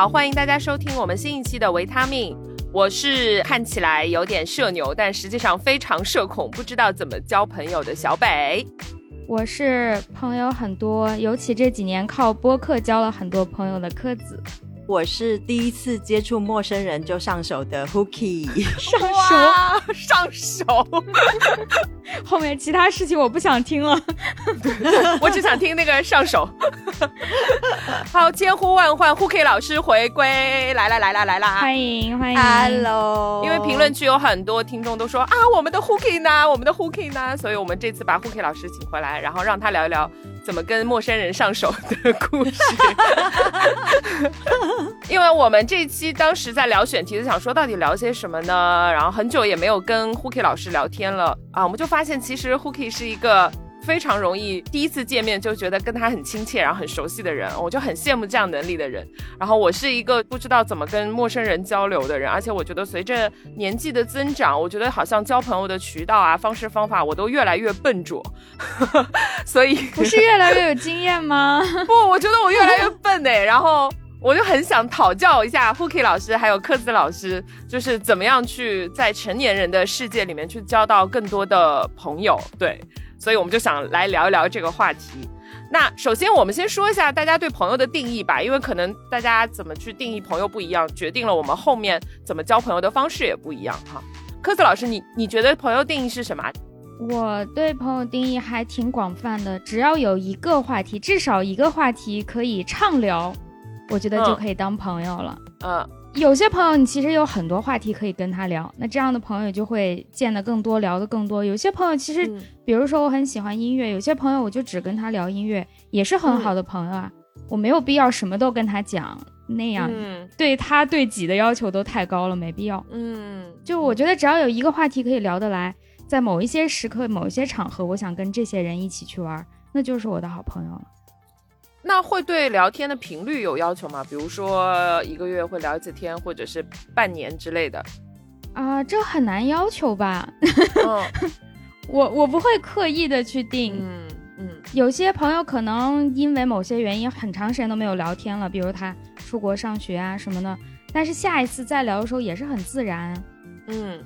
好，欢迎大家收听我们新一期的维他命。我是看起来有点社牛，但实际上非常社恐，不知道怎么交朋友的小北。我是朋友很多，尤其这几年靠播客交了很多朋友的柯子。我是第一次接触陌生人就上手的 Hooky，上手？上手，后面其他事情我不想听了，我只想听那个上手。好，千呼万唤，Hooky 老师回归，来来来啦来啦，欢迎欢迎，Hello。因为评论区有很多听众都说啊，我们的 Hooky 呢，我们的 Hooky 呢，所以我们这次把 Hooky 老师请回来，然后让他聊一聊。怎么跟陌生人上手的 故事？因为我们这期当时在聊选题，就想说到底聊些什么呢？然后很久也没有跟 Hooky 老师聊天了啊，我们就发现其实 Hooky 是一个。非常容易，第一次见面就觉得跟他很亲切，然后很熟悉的人，我就很羡慕这样能力的人。然后我是一个不知道怎么跟陌生人交流的人，而且我觉得随着年纪的增长，我觉得好像交朋友的渠道啊、方式方法，我都越来越笨拙。所以不是越来越有经验吗？不，我觉得我越来越笨哎。然后我就很想讨教一下 Hooky 老师还有克子老师，就是怎么样去在成年人的世界里面去交到更多的朋友。对。所以我们就想来聊一聊这个话题。那首先我们先说一下大家对朋友的定义吧，因为可能大家怎么去定义朋友不一样，决定了我们后面怎么交朋友的方式也不一样哈。科斯老师，你你觉得朋友定义是什么？我对朋友定义还挺广泛的，只要有一个话题，至少一个话题可以畅聊，我觉得就可以当朋友了。嗯。有些朋友，你其实有很多话题可以跟他聊，那这样的朋友就会见得更多，聊得更多。有些朋友其实，比如说我很喜欢音乐，有些朋友我就只跟他聊音乐，也是很好的朋友啊。我没有必要什么都跟他讲，那样对他对己的要求都太高了，没必要。嗯，就我觉得只要有一个话题可以聊得来，在某一些时刻、某一些场合，我想跟这些人一起去玩，那就是我的好朋友了。那会对聊天的频率有要求吗？比如说一个月会聊一次天，或者是半年之类的？啊，这很难要求吧？我我不会刻意的去定。嗯嗯，有些朋友可能因为某些原因很长时间都没有聊天了，比如他出国上学啊什么的，但是下一次再聊的时候也是很自然。嗯。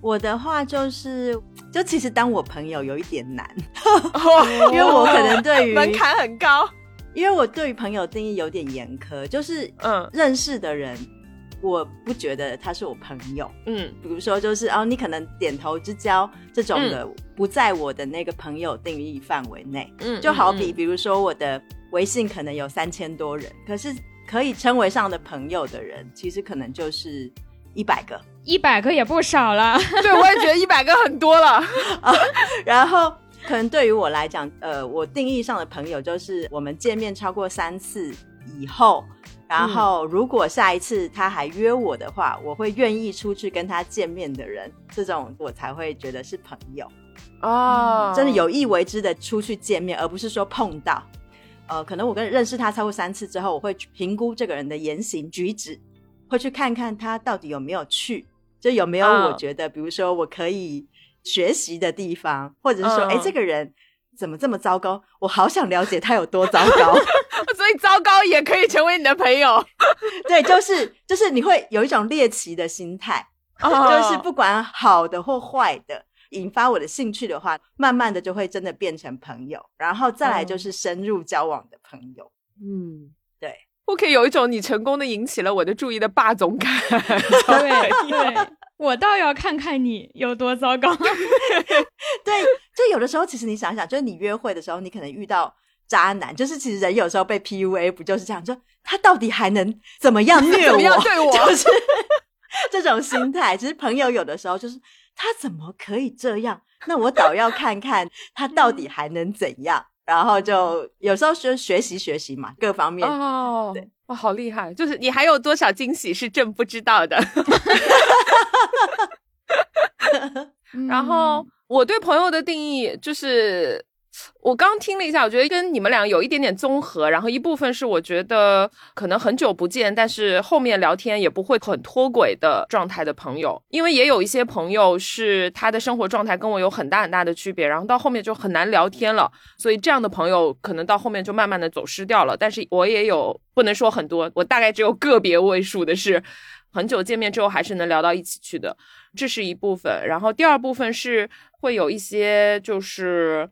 我的话就是，就其实当我朋友有一点难，因为我可能对于门槛很高，因为我对于朋友定义有点严苛，就是嗯，认识的人，我不觉得他是我朋友，嗯，比如说就是哦，你可能点头之交这种的，不在我的那个朋友定义范围内，嗯，就好比比如说我的微信可能有三千多人，可是可以称为上的朋友的人，其实可能就是一百个。一百个也不少了，对我也觉得一百个很多了 啊。然后可能对于我来讲，呃，我定义上的朋友就是我们见面超过三次以后，然后如果下一次他还约我的话，我会愿意出去跟他见面的人，这种我才会觉得是朋友哦。真的有意为之的出去见面，而不是说碰到。呃，可能我跟认识他超过三次之后，我会评估这个人的言行举止，会去看看他到底有没有去。就有没有我觉得，比如说我可以学习的地方，或者是说，哎，这个人怎么这么糟糕？我好想了解他有多糟糕，所以糟糕也可以成为你的朋友。对，就是就是你会有一种猎奇的心态，就是不管好的或坏的，引发我的兴趣的话，慢慢的就会真的变成朋友，然后再来就是深入交往的朋友。嗯，对。我可以有一种你成功的引起了我的注意的霸总感。对，对我倒要看看你有多糟糕。对，就有的时候，其实你想想，就是你约会的时候，你可能遇到渣男，就是其实人有时候被 PUA 不就是这样？就他到底还能怎么样 虐我？对我就是这种心态。其实朋友有的时候就是他怎么可以这样？那我倒要看看他到底还能怎样。然后就有时候就学习学习嘛，各方面哦，对，哇，好厉害！就是你还有多少惊喜是朕不知道的。然后我对朋友的定义就是，我刚听了一下，我觉得跟你们俩有一点点综合。然后一部分是我觉得可能很久不见，但是后面聊天也不会很脱轨的状态的朋友。因为也有一些朋友是他的生活状态跟我有很大很大的区别，然后到后面就很难聊天了。所以这样的朋友可能到后面就慢慢的走失掉了。但是我也有不能说很多，我大概只有个别位数的是很久见面之后还是能聊到一起去的，这是一部分。然后第二部分是会有一些就是。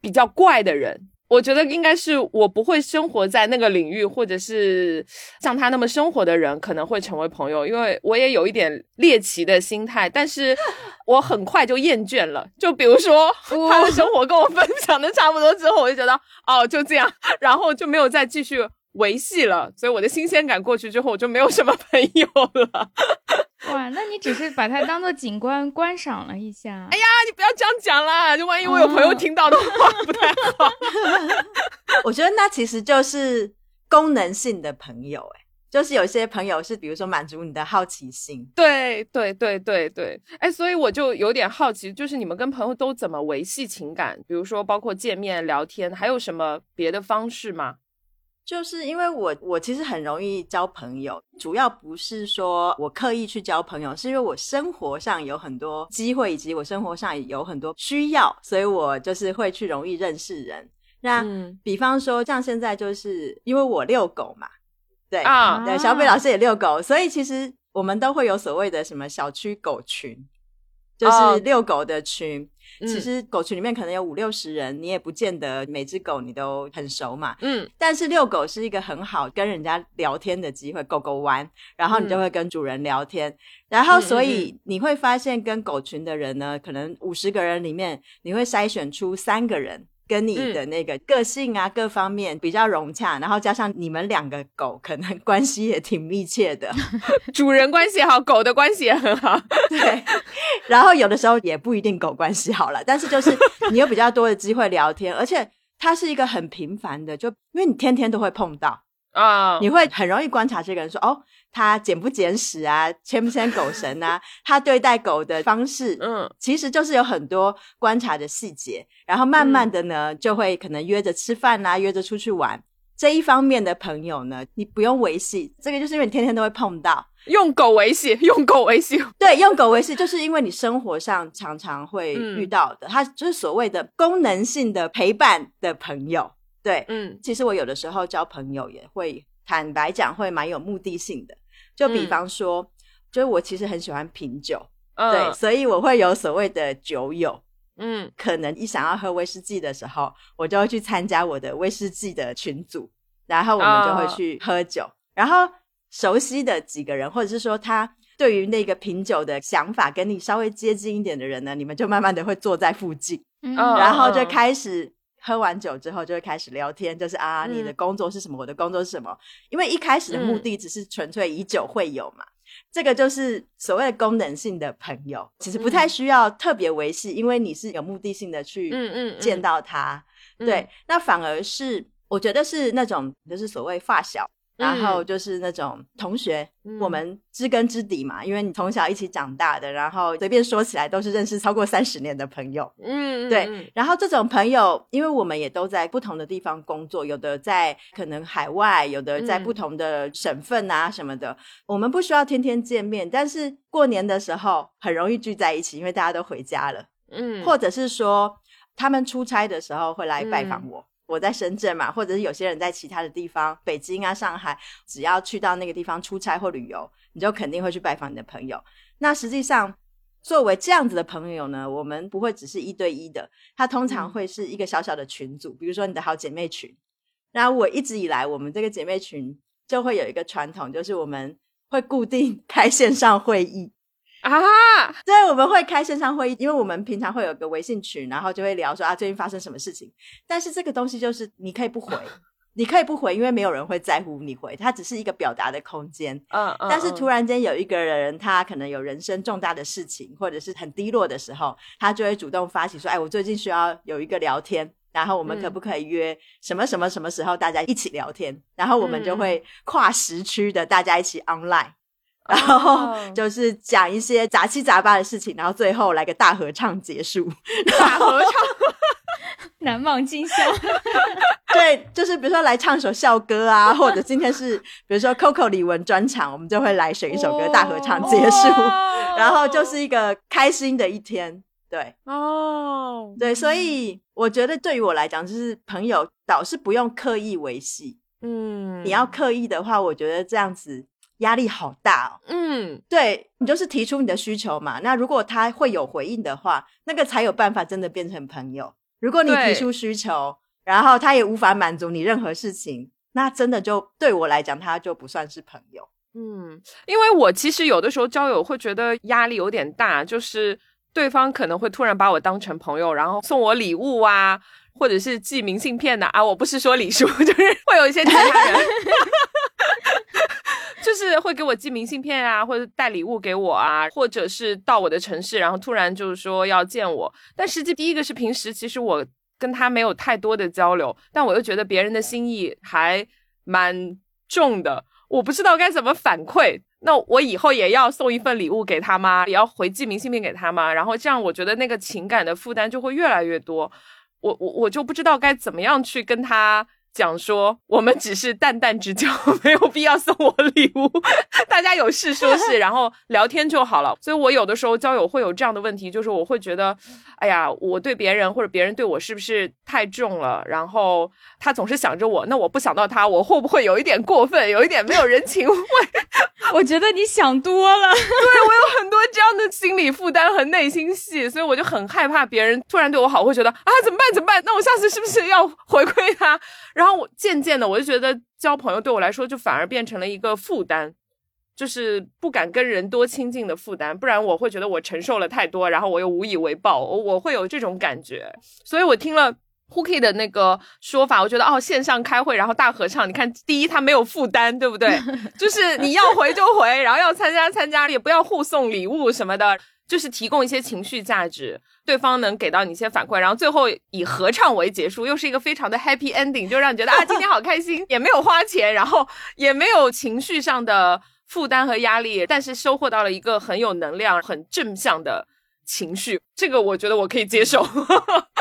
比较怪的人，我觉得应该是我不会生活在那个领域，或者是像他那么生活的人，可能会成为朋友。因为我也有一点猎奇的心态，但是 我很快就厌倦了。就比如说 他的生活跟我分享的差不多之后，我就觉得哦就这样，然后就没有再继续维系了。所以我的新鲜感过去之后，我就没有什么朋友了。哇，那你只是把它当做景观观赏了一下。哎呀，你不要这样讲啦，就万一我有朋友听到的话不太好。我觉得那其实就是功能性的朋友，哎，就是有些朋友是比如说满足你的好奇心。对对对对对，哎，所以我就有点好奇，就是你们跟朋友都怎么维系情感？比如说包括见面聊天，还有什么别的方式吗？就是因为我我其实很容易交朋友，主要不是说我刻意去交朋友，是因为我生活上有很多机会，以及我生活上有很多需要，所以我就是会去容易认识人。那比方说，像现在就是因为我遛狗嘛，对啊，对，小北老师也遛狗，所以其实我们都会有所谓的什么小区狗群，就是遛狗的群。其实狗群里面可能有五六十人，你也不见得每只狗你都很熟嘛。嗯，但是遛狗是一个很好跟人家聊天的机会，狗狗玩，然后你就会跟主人聊天，然后所以你会发现跟狗群的人呢，可能五十个人里面，你会筛选出三个人。跟你的那个个性啊，各方面比较融洽，然后加上你们两个狗可能 关系也挺密切的，主人关系好，狗的关系也很好，对。然后有的时候也不一定狗关系好了，但是就是你有比较多的机会聊天，而且它是一个很频繁的，就因为你天天都会碰到啊，你会很容易观察这个人说哦。他捡不捡屎啊？牵不牵狗绳啊？他对待狗的方式，嗯，其实就是有很多观察的细节，然后慢慢的呢，就会可能约着吃饭啊，约着出去玩。这一方面的朋友呢，你不用维系，这个就是因为你天天都会碰到，用狗维系，用狗维系，对，用狗维系，就是因为你生活上常常会遇到的，他就是所谓的功能性的陪伴的朋友。对，嗯，其实我有的时候交朋友也会坦白讲，会蛮有目的性的。就比方说，就是我其实很喜欢品酒，对，所以我会有所谓的酒友，嗯，可能一想要喝威士忌的时候，我就会去参加我的威士忌的群组，然后我们就会去喝酒。然后熟悉的几个人，或者是说他对于那个品酒的想法跟你稍微接近一点的人呢，你们就慢慢的会坐在附近，嗯。然后就开始。喝完酒之后就会开始聊天，就是啊，你的工作是什么？我的工作是什么？因为一开始的目的只是纯粹以酒会友嘛，这个就是所谓的功能性的朋友，其实不太需要特别维系，因为你是有目的性的去见到他。对，那反而是我觉得是那种就是所谓发小。然后就是那种同学，我们知根知底嘛，因为你从小一起长大的，然后随便说起来都是认识超过三十年的朋友。嗯，对。然后这种朋友，因为我们也都在不同的地方工作，有的在可能海外，有的在不同的省份啊什么的，我们不需要天天见面，但是过年的时候很容易聚在一起，因为大家都回家了。嗯，或者是说他们出差的时候会来拜访我。我在深圳嘛，或者是有些人在其他的地方，北京啊、上海，只要去到那个地方出差或旅游，你就肯定会去拜访你的朋友。那实际上，作为这样子的朋友呢，我们不会只是一对一的，它通常会是一个小小的群组，比如说你的好姐妹群。然后我一直以来，我们这个姐妹群就会有一个传统，就是我们会固定 开线上会议。啊，对，我们会开线上会议，因为我们平常会有个微信群，然后就会聊说啊，最近发生什么事情。但是这个东西就是你可以不回，你可以不回，因为没有人会在乎你回，它只是一个表达的空间。嗯嗯。但是突然间有一个人，他可能有人生重大的事情，或者是很低落的时候，他就会主动发起说，哎，我最近需要有一个聊天，然后我们可不可以约什么什么什么时候大家一起聊天？然后我们就会跨时区的大家一起 online。然后就是讲一些杂七杂八的事情，然后最后来个大合唱结束。大合唱，难忘今宵。对，就是比如说来唱首校歌啊，或者今天是比如说 Coco 李玟专场，我们就会来选一首歌大合唱结束，然后就是一个开心的一天。对，哦，对，所以我觉得对于我来讲，就是朋友倒是不用刻意维系。嗯，你要刻意的话，我觉得这样子压力好大哦。嗯，对你就是提出你的需求嘛，那如果他会有回应的话，那个才有办法真的变成朋友。如果你提出需求，然后他也无法满足你任何事情，那真的就对我来讲，他就不算是朋友。嗯，因为我其实有的时候交友会觉得压力有点大，就是对方可能会突然把我当成朋友，然后送我礼物啊。或者是寄明信片的啊，我不是说李叔，就是会有一些其他人，就是会给我寄明信片啊，或者带礼物给我啊，或者是到我的城市，然后突然就是说要见我。但实际第一个是平时其实我跟他没有太多的交流，但我又觉得别人的心意还蛮重的，我不知道该怎么反馈。那我以后也要送一份礼物给他吗？也要回寄明信片给他吗？然后这样我觉得那个情感的负担就会越来越多。我我我就不知道该怎么样去跟他讲说，我们只是淡淡之交，没有必要送我礼物，大家有事说事，然后聊天就好了。所以，我有的时候交友会有这样的问题，就是我会觉得，哎呀，我对别人或者别人对我是不是太重了？然后他总是想着我，那我不想到他，我会不会有一点过分，有一点没有人情味？我觉得你想多了，对我有很多这样的心理负担和内心戏，所以我就很害怕别人突然对我好，会觉得啊怎么办怎么办？那我下次是不是要回馈他？然后我渐渐的我就觉得交朋友对我来说就反而变成了一个负担，就是不敢跟人多亲近的负担，不然我会觉得我承受了太多，然后我又无以为报，我会有这种感觉，所以我听了。Hooky 的那个说法，我觉得哦，线上开会，然后大合唱，你看，第一他没有负担，对不对？就是你要回就回，然后要参加参加，也不要互送礼物什么的，就是提供一些情绪价值，对方能给到你一些反馈，然后最后以合唱为结束，又是一个非常的 happy ending，就让你觉得啊，今天好开心，也没有花钱，然后也没有情绪上的负担和压力，但是收获到了一个很有能量、很正向的。情绪，这个我觉得我可以接受。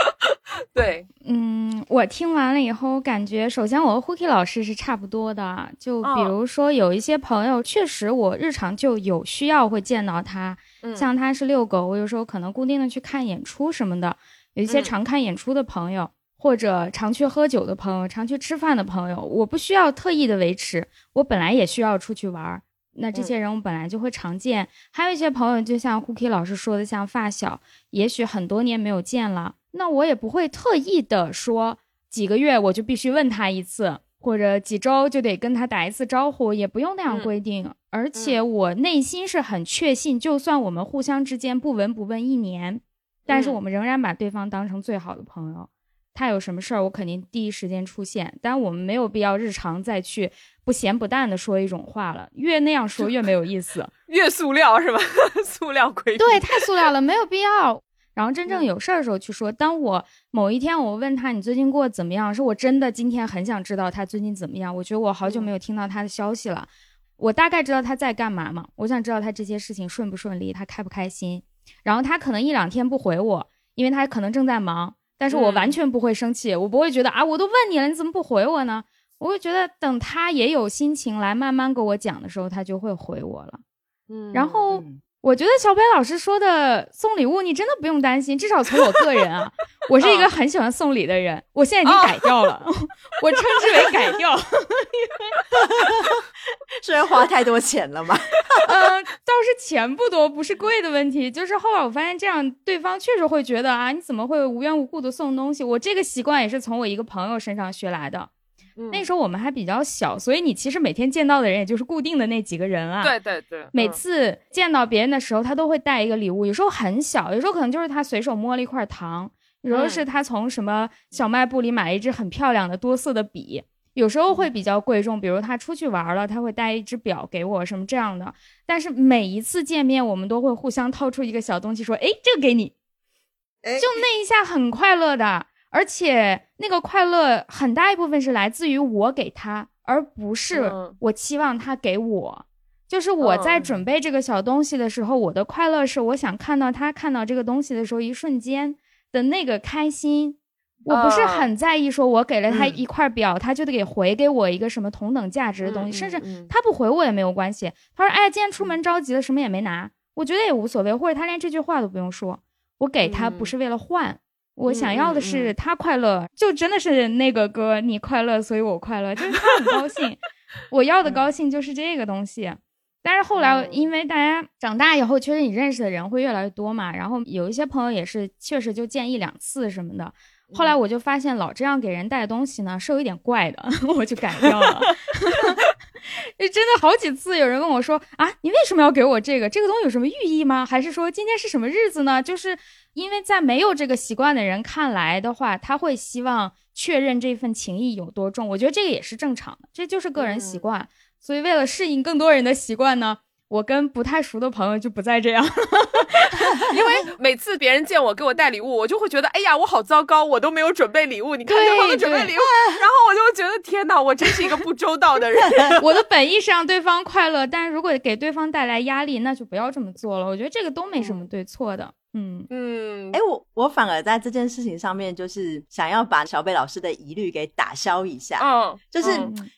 对，嗯，我听完了以后，感觉首先我和 Hooky 老师是差不多的。就比如说有一些朋友，确实我日常就有需要会见到他，像他是遛狗，我有时候可能固定的去看演出什么的。有一些常看演出的朋友，或者常去喝酒的朋友，常去吃饭的朋友，我不需要特意的维持，我本来也需要出去玩儿。那这些人我本来就会常见，还有一些朋友，就像 Hooky 老师说的，像发小，也许很多年没有见了，那我也不会特意的说几个月我就必须问他一次，或者几周就得跟他打一次招呼，也不用那样规定。而且我内心是很确信，就算我们互相之间不闻不问一年，但是我们仍然把对方当成最好的朋友。他有什么事儿，我肯定第一时间出现，但我们没有必要日常再去不咸不淡的说一种话了，越那样说越没有意思，越塑料是吧？塑料鬼对，太塑料了，没有必要。然后真正有事儿的时候去说。当我某一天我问他你最近过得怎么样，是我真的今天很想知道他最近怎么样。我觉得我好久没有听到他的消息了，我大概知道他在干嘛嘛。我想知道他这些事情顺不顺利，他开不开心。然后他可能一两天不回我，因为他可能正在忙。但是我完全不会生气，我不会觉得啊，我都问你了，你怎么不回我呢？我会觉得等他也有心情来慢慢跟我讲的时候，他就会回我了。嗯，然后。我觉得小北老师说的送礼物，你真的不用担心。至少从我个人啊，我是一个很喜欢送礼的人。我现在已经改掉了，我称之为改掉。是因为花太多钱了吗？嗯，倒是钱不多，不是贵的问题。就是后来我发现，这样对方确实会觉得啊，你怎么会无缘无故的送东西？我这个习惯也是从我一个朋友身上学来的。那时候我们还比较小，所以你其实每天见到的人也就是固定的那几个人啊。对对对。每次见到别人的时候，他都会带一个礼物，有时候很小，有时候可能就是他随手摸了一块糖，有时候是他从什么小卖部里买了一支很漂亮的多色的笔，有时候会比较贵重，比如他出去玩了，他会带一只表给我什么这样的。但是每一次见面，我们都会互相掏出一个小东西，说：“哎，这个给你。”就那一下很快乐的。而且那个快乐很大一部分是来自于我给他，而不是我期望他给我。就是我在准备这个小东西的时候，我的快乐是我想看到他看到这个东西的时候一瞬间的那个开心。我不是很在意，说我给了他一块表，他就得给回给我一个什么同等价值的东西，甚至他不回我也没有关系。他说：“哎，今天出门着急了，什么也没拿。”我觉得也无所谓，或者他连这句话都不用说，我给他不是为了换，我想要的是他快乐，就真的是那个歌，你快乐，所以我快乐，就是他很高兴，我要的高兴就是这个东西。但是后来，因为大家长大以后，确实你认识的人会越来越多嘛，然后有一些朋友也是确实就见一两次什么的。后来我就发现，老这样给人带东西呢，是有一点怪的，我就改掉了。真的好几次有人问我说：“啊，你为什么要给我这个？这个东西有什么寓意吗？还是说今天是什么日子呢？”就是因为在没有这个习惯的人看来的话，他会希望确认这份情谊有多重。我觉得这个也是正常的，这就是个人习惯。所以为了适应更多人的习惯呢。我跟不太熟的朋友就不再这样，因为每次别人见我给我带礼物，我就会觉得，哎呀，我好糟糕，我都没有准备礼物。你看对方准备礼物，然后我就觉得，天哪，我真是一个不周到的人。我的本意是让对方快乐，但是如果给对方带来压力，那就不要这么做了。我觉得这个都没什么对错的。嗯嗯，哎，我我反而在这件事情上面，就是想要把小北老师的疑虑给打消一下。嗯，就是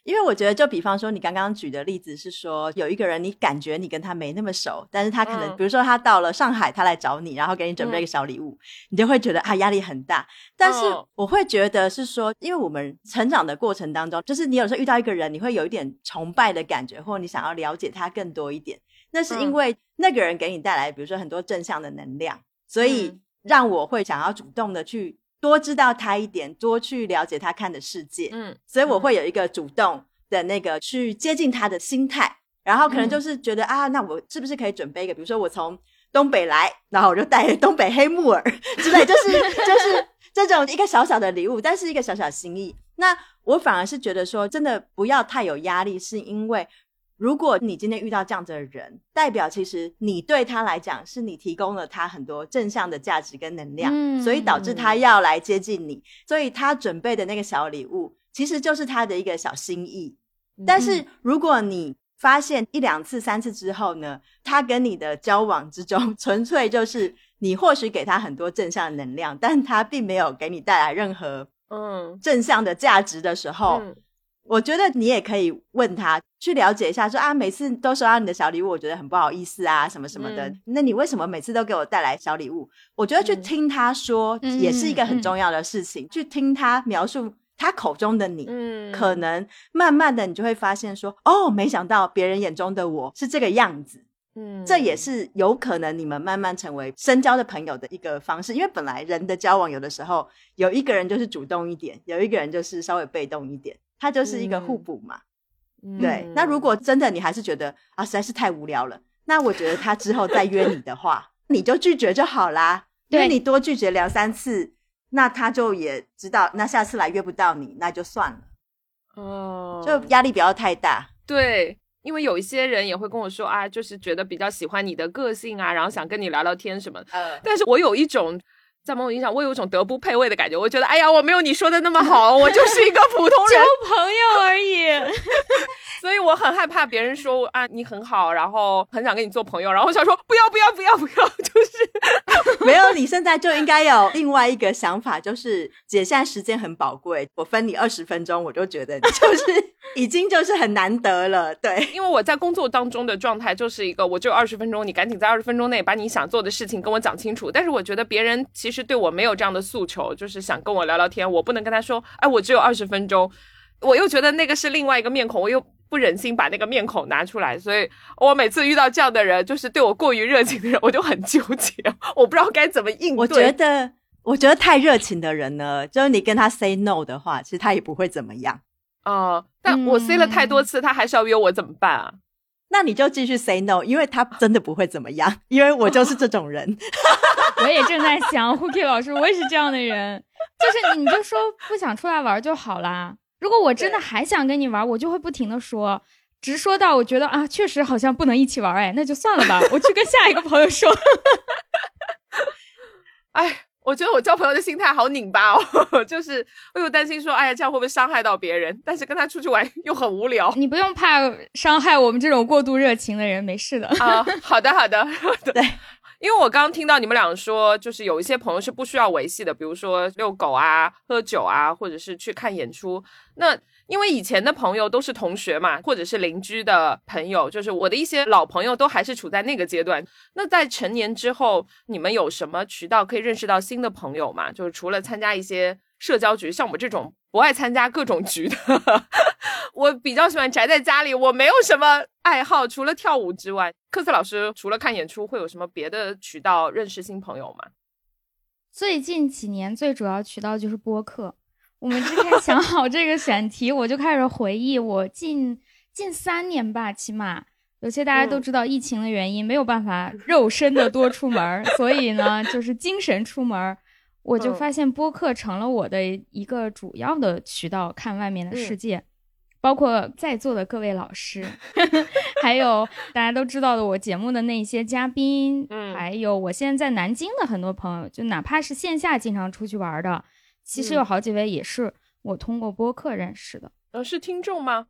因为我觉得，就比方说你刚刚举的例子是说，有一个人你感觉你跟他没那么熟，但是他可能，比如说他到了上海，他来找你，然后给你准备一个小礼物，你就会觉得啊压力很大。但是我会觉得是说，因为我们成长的过程当中，就是你有时候遇到一个人，你会有一点崇拜的感觉，或者你想要了解他更多一点。那是因为那个人给你带来，比如说很多正向的能量，所以让我会想要主动的去多知道他一点，多去了解他看的世界。嗯，所以我会有一个主动的那个去接近他的心态，然后可能就是觉得啊，那我是不是可以准备一个，比如说我从东北来，然后我就带东北黑木耳 之类，就是就是这种一个小小的礼物，但是一个小小心意。那我反而是觉得说，真的不要太有压力，是因为。如果你今天遇到这样子的人，代表其实你对他来讲是你提供了他很多正向的价值跟能量，所以导致他要来接近你，所以他准备的那个小礼物其实就是他的一个小心意。但是如果你发现一两次、三次之后呢，他跟你的交往之中 纯粹就是你或许给他很多正向能量，但他并没有给你带来任何嗯正向的价值的时候。我觉得你也可以问他去了解一下，说啊，每次都收到你的小礼物，我觉得很不好意思啊，什么什么的。那你为什么每次都给我带来小礼物？我觉得去听他说也是一个很重要的事情，去听他描述他口中的你，嗯，可能慢慢的你就会发现说，哦，没想到别人眼中的我是这个样子，嗯，这也是有可能你们慢慢成为深交的朋友的一个方式。因为本来人的交往有的时候有一个人就是主动一点，有一个人就是稍微被动一点。它就是一个互补嘛，对。那如果真的你还是觉得啊实在是太无聊了，那我觉得他之后再约你的话，你就拒绝就好啦。因为你多拒绝两三次，那他就也知道，那下次来约不到你，那就算了。哦，就压力不要太大。对，因为有一些人也会跟我说啊，就是觉得比较喜欢你的个性啊，然后想跟你聊聊天什么。呃，但是我有一种。在某种意义上，我有一种德不配位的感觉。我觉得，哎呀，我没有你说的那么好，我就是一个普通人，交朋友而已。所以我很害怕别人说啊，你很好，然后很想跟你做朋友，然后我想说不要不要不要不要，就是 没有。你现在就应该有另外一个想法，就是姐现在时间很宝贵，我分你二十分钟，我就觉得就是已经就是很难得了。对，因为我在工作当中的状态就是一个，我只有二十分钟，你赶紧在二十分钟内把你想做的事情跟我讲清楚。但是我觉得别人其实对我没有这样的诉求，就是想跟我聊聊天，我不能跟他说，哎，我只有二十分钟，我又觉得那个是另外一个面孔，我又。不忍心把那个面孔拿出来，所以我每次遇到这样的人，就是对我过于热情的人，我就很纠结，我不知道该怎么应对。我觉得，我觉得太热情的人呢，就是你跟他 say no 的话，其实他也不会怎么样。哦，但我 say 了太多次，他还是要约我，怎么办啊？那你就继续 say no，因为他真的不会怎么样，因为我就是这种人。我也正在想，Hooky 老师，我也是这样的人，就是你就说不想出来玩就好啦。如果我真的还想跟你玩，我就会不停的说，直说到我觉得啊，确实好像不能一起玩，哎，那就算了吧，我去跟下一个朋友说。哎，我觉得我交朋友的心态好拧巴哦，就是我又担心说，哎呀，这样会不会伤害到别人？但是跟他出去玩又很无聊。你不用怕伤害我们这种过度热情的人，没事的啊。好的，好的，对。因为我刚刚听到你们俩说，就是有一些朋友是不需要维系的，比如说遛狗啊、喝酒啊，或者是去看演出。那因为以前的朋友都是同学嘛，或者是邻居的朋友，就是我的一些老朋友都还是处在那个阶段。那在成年之后，你们有什么渠道可以认识到新的朋友吗？就是除了参加一些社交局，像我们这种不爱参加各种局的，我比较喜欢宅在家里，我没有什么爱好，除了跳舞之外。科斯老师除了看演出，会有什么别的渠道认识新朋友吗？最近几年最主要渠道就是播客。我们之前想好这个选题，我就开始回忆我近近三年吧，起码有些大家都知道疫情的原因，没有办法肉身的多出门，所以呢，就是精神出门，我就发现播客成了我的一个主要的渠道，看外面的世界，包括在座的各位老师，还有大家都知道的我节目的那些嘉宾，嗯，还有我现在在南京的很多朋友，就哪怕是线下经常出去玩的。其实有好几位也是我通过播客认识的，呃，是听众吗？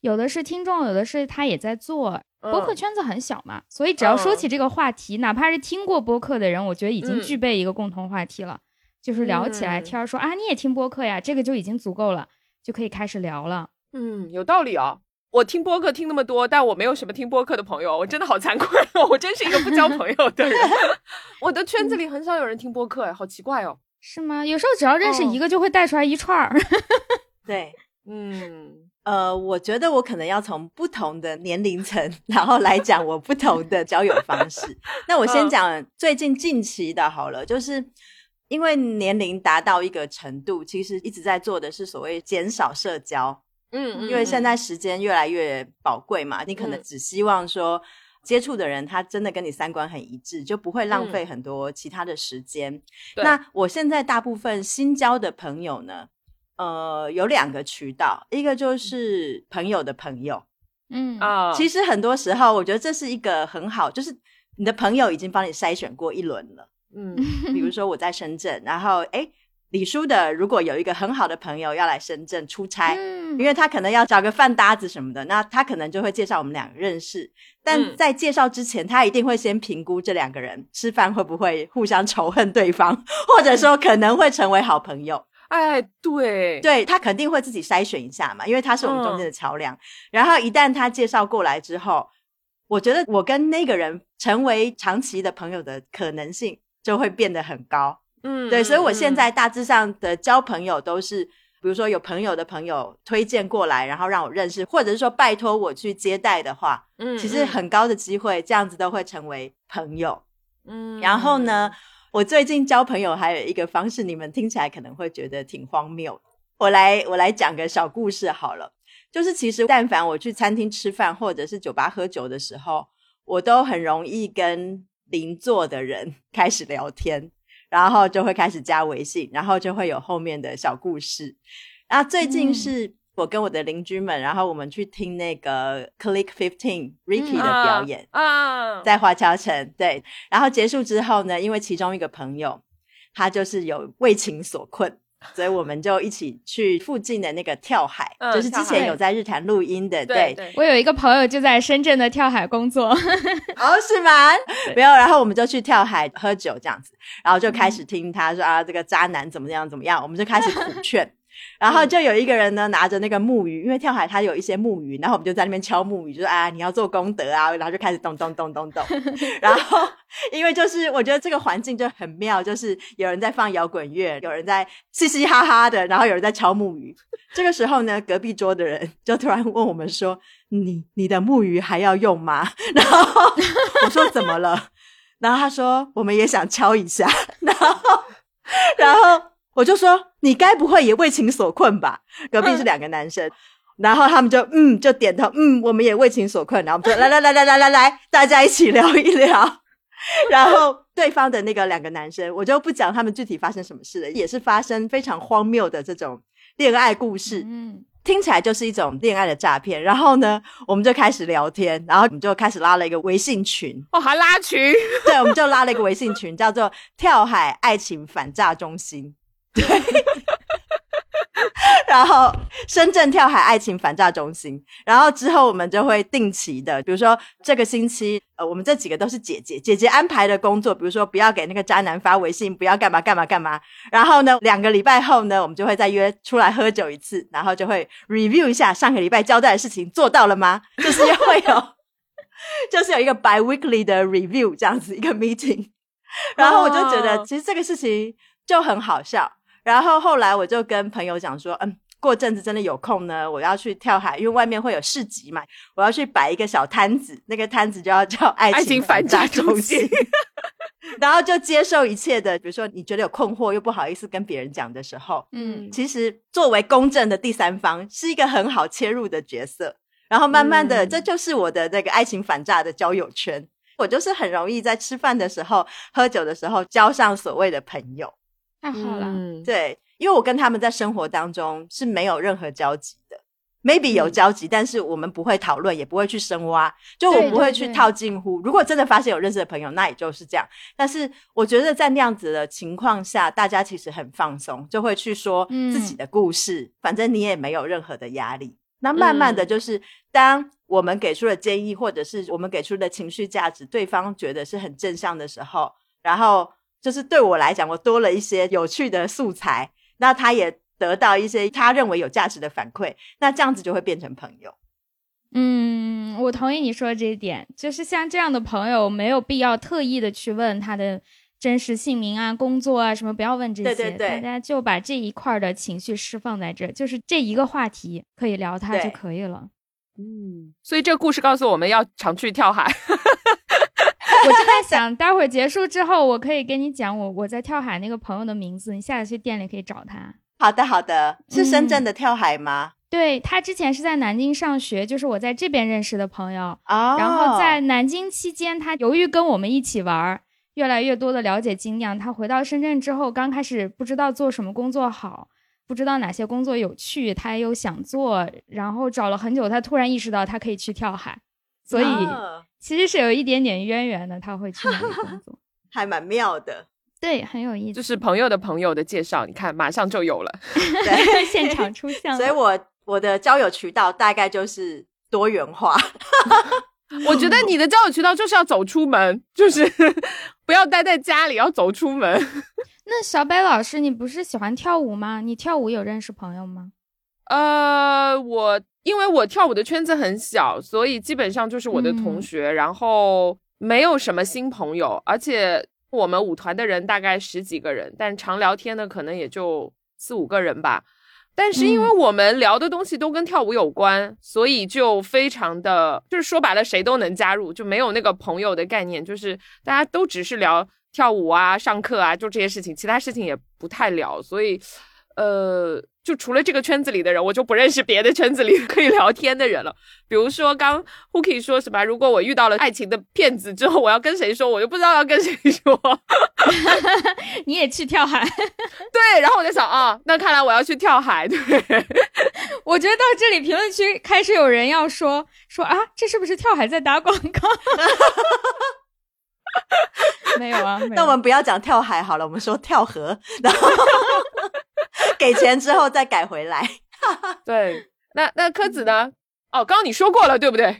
有的是听众，有的是他也在做播客，圈子很小嘛，所以只要说起这个话题，哪怕是听过播客的人，我觉得已经具备一个共同话题了，就是聊起来天儿，说啊你也听播客呀，这个就已经足够了，就可以开始聊了。嗯，有道理哦。我听播客听那么多，但我没有什么听播客的朋友，我真的好惭愧哦，我真是一个不交朋友的人。我的圈子里很少有人听播客，哎，好奇怪哦。是吗？有时候只要认识一个，就会带出来一串儿。对，嗯，呃，我觉得我可能要从不同的年龄层，然后来讲我不同的交友方式。那我先讲最近近期的好了，就是因为年龄达到一个程度，其实一直在做的是所谓减少社交。嗯，因为现在时间越来越宝贵嘛，你可能只希望说。接触的人，他真的跟你三观很一致，就不会浪费很多其他的时间。那我现在大部分新交的朋友呢，呃，有两个渠道，一个就是朋友的朋友，嗯啊，其实很多时候我觉得这是一个很好，就是你的朋友已经帮你筛选过一轮了，嗯，比如说我在深圳，然后哎。李叔的，如果有一个很好的朋友要来深圳出差，嗯因为他可能要找个饭搭子什么的，那他可能就会介绍我们两个认识。但在介绍之前，他一定会先评估这两个人吃饭会不会互相仇恨对方，或者说可能会成为好朋友。哎，对，对他肯定会自己筛选一下嘛，因为他是我们中间的桥梁。然后一旦他介绍过来之后，我觉得我跟那个人成为长期的朋友的可能性就会变得很高。嗯，对，所以我现在大致上的交朋友都是，比如说有朋友的朋友推荐过来，然后让我认识，或者是说拜托我去接待的话，嗯，其实很高的机会，这样子都会成为朋友。嗯，然后呢，我最近交朋友还有一个方式，你们听起来可能会觉得挺荒谬。我来，我来讲个小故事好了，就是其实但凡我去餐厅吃饭或者是酒吧喝酒的时候，我都很容易跟邻座的人 开始聊天。然后就会开始加微信，然后就会有后面的小故事。然后最近是我跟我的邻居们，然后我们去听那个 Click Fifteen Ricky 的表演啊，在华侨城。对，然后结束之后呢，因为其中一个朋友他就是有为情所困。所以我们就一起去附近的那个跳海，就是之前有在日坛录音的。对，我有一个朋友就在深圳的跳海工作。哦，是吗？没有，然后我们就去跳海喝酒这样子，然后就开始听他说啊，这个渣男怎么样怎么样，我们就开始苦劝。然后就有一个人呢，拿着那个木鱼，因为跳海它有一些木鱼，然后我们就在那边敲木鱼，就说啊，你要做功德啊，然后就开始咚咚咚咚咚。然后因为就是我觉得这个环境就很妙，就是有人在放摇滚乐，有人在嘻嘻哈哈的，然后有人在敲木鱼。这个时候呢，隔壁桌的人就突然问我们说：“你你的木鱼还要用吗？” 然后我说：“怎么了？”然后他说：“我们也想敲一下。”然后然后。我就说你该不会也为情所困吧？隔壁是两个男生，然后他们就嗯就点头嗯，我们也为情所困。然后我们就来来来来来来来，大家一起聊一聊。然后对方的那个两个男生，我就不讲他们具体发生什么事了，也是发生非常荒谬的这种恋爱故事。嗯，听起来就是一种恋爱的诈骗。然后呢，我们就开始聊天，然后我们就开始拉了一个微信群。哦，还拉群？对，我们就拉了一个微信群，叫做“跳海爱情反诈中心”。对，然后深圳跳海爱情反诈中心，然后之后我们就会定期的，比如说这个星期，呃，我们这几个都是姐姐，姐姐安排的工作，比如说不要给那个渣男发微信，不要干嘛干嘛干嘛。然后呢，两个礼拜后呢，我们就会再约出来喝酒一次，然后就会 review 一下上个礼拜交代的事情做到了吗？就是会有，就是有一个 bi-weekly 的 review 这样子一个 meeting。然后我就觉得，其实这个事情就很好笑。然后后来我就跟朋友讲说，嗯，过阵子真的有空呢，我要去跳海，因为外面会有市集嘛，我要去摆一个小摊子，那个摊子就要叫爱情反诈中心。然后就接受一切的，比如说你觉得有困惑又不好意思跟别人讲的时候，嗯，其实作为公正的第三方是一个很好切入的角色。然后慢慢的，这就是我的那个爱情反诈的交友圈。我就是很容易在吃饭的时候、喝酒的时候交上所谓的朋友，太好了。对，因为我跟他们在生活当中是没有任何交集的，maybe 有交集，但是我们不会讨论，也不会去深挖，就我不会去套近乎。如果真的发现有认识的朋友，那也就是这样。但是我觉得在那样子的情况下，大家其实很放松，就会去说自己的故事，反正你也没有任何的压力。那慢慢的就是当。我们给出的建议，或者是我们给出的情绪价值，对方觉得是很正向的时候，然后就是对我来讲，我多了一些有趣的素材，那他也得到一些他认为有价值的反馈，那这样子就会变成朋友。嗯，我同意你说的这一点，就是像这样的朋友，没有必要特意的去问他的真实姓名啊、工作啊什么，不要问这些，对对对，大家就把这一块的情绪释放在这，就是这一个话题可以聊他就可以了。嗯，所以这个故事告诉我们要常去跳海。我就在想，待会儿结束之后，我可以跟你讲我我在跳海那个朋友的名字，你下次去店里可以找他。好的，好的，是深圳的跳海吗？对他之前是在南京上学，就是我在这边认识的朋友。哦。然后在南京期间，他由于跟我们一起玩，越来越多的了解精酿。他回到深圳之后，刚开始不知道做什么工作好。不知道哪些工作有趣，他又想做，然后找了很久，他突然意识到他可以去跳海，所以其实是有一点点渊源的。他会去那里工作，还蛮妙的，对，很有意思。就是朋友的朋友的介绍，你看马上就有了，对，现场出现。所以我我的交友渠道大概就是多元化。我觉得你的交友渠道就是要走出门，就是不要待在家里，要走出门。那小北老师，你不是喜欢跳舞吗？你跳舞有认识朋友吗？呃，我因为我跳舞的圈子很小，所以基本上就是我的同学，然后没有什么新朋友。而且我们舞团的人大概十几个人，但常聊天的可能也就四五个人吧。但是因为我们聊的东西都跟跳舞有关，所以就非常的，就是说白了，谁都能加入，就没有那个朋友的概念，就是大家都只是聊。跳舞啊，上课啊，就这些事情，其他事情也不太聊，所以，呃，就除了这个圈子里的人，我就不认识别的圈子里 可以聊天的人了。比如说，刚 Hooky 说什么，如果我遇到了爱情的骗子之后，我要跟谁说，我就不知道要跟谁说。你也去跳海？对，然后我在想啊，那看来我要去跳海。对，我觉得到这里评论区开始有人要说说啊，这是不是跳海在打广告？没有啊，那我们不要讲跳海好了，我们说跳河，然后给钱之后再改回来。对，那那柯子呢？哦，刚刚你说过了，对不对？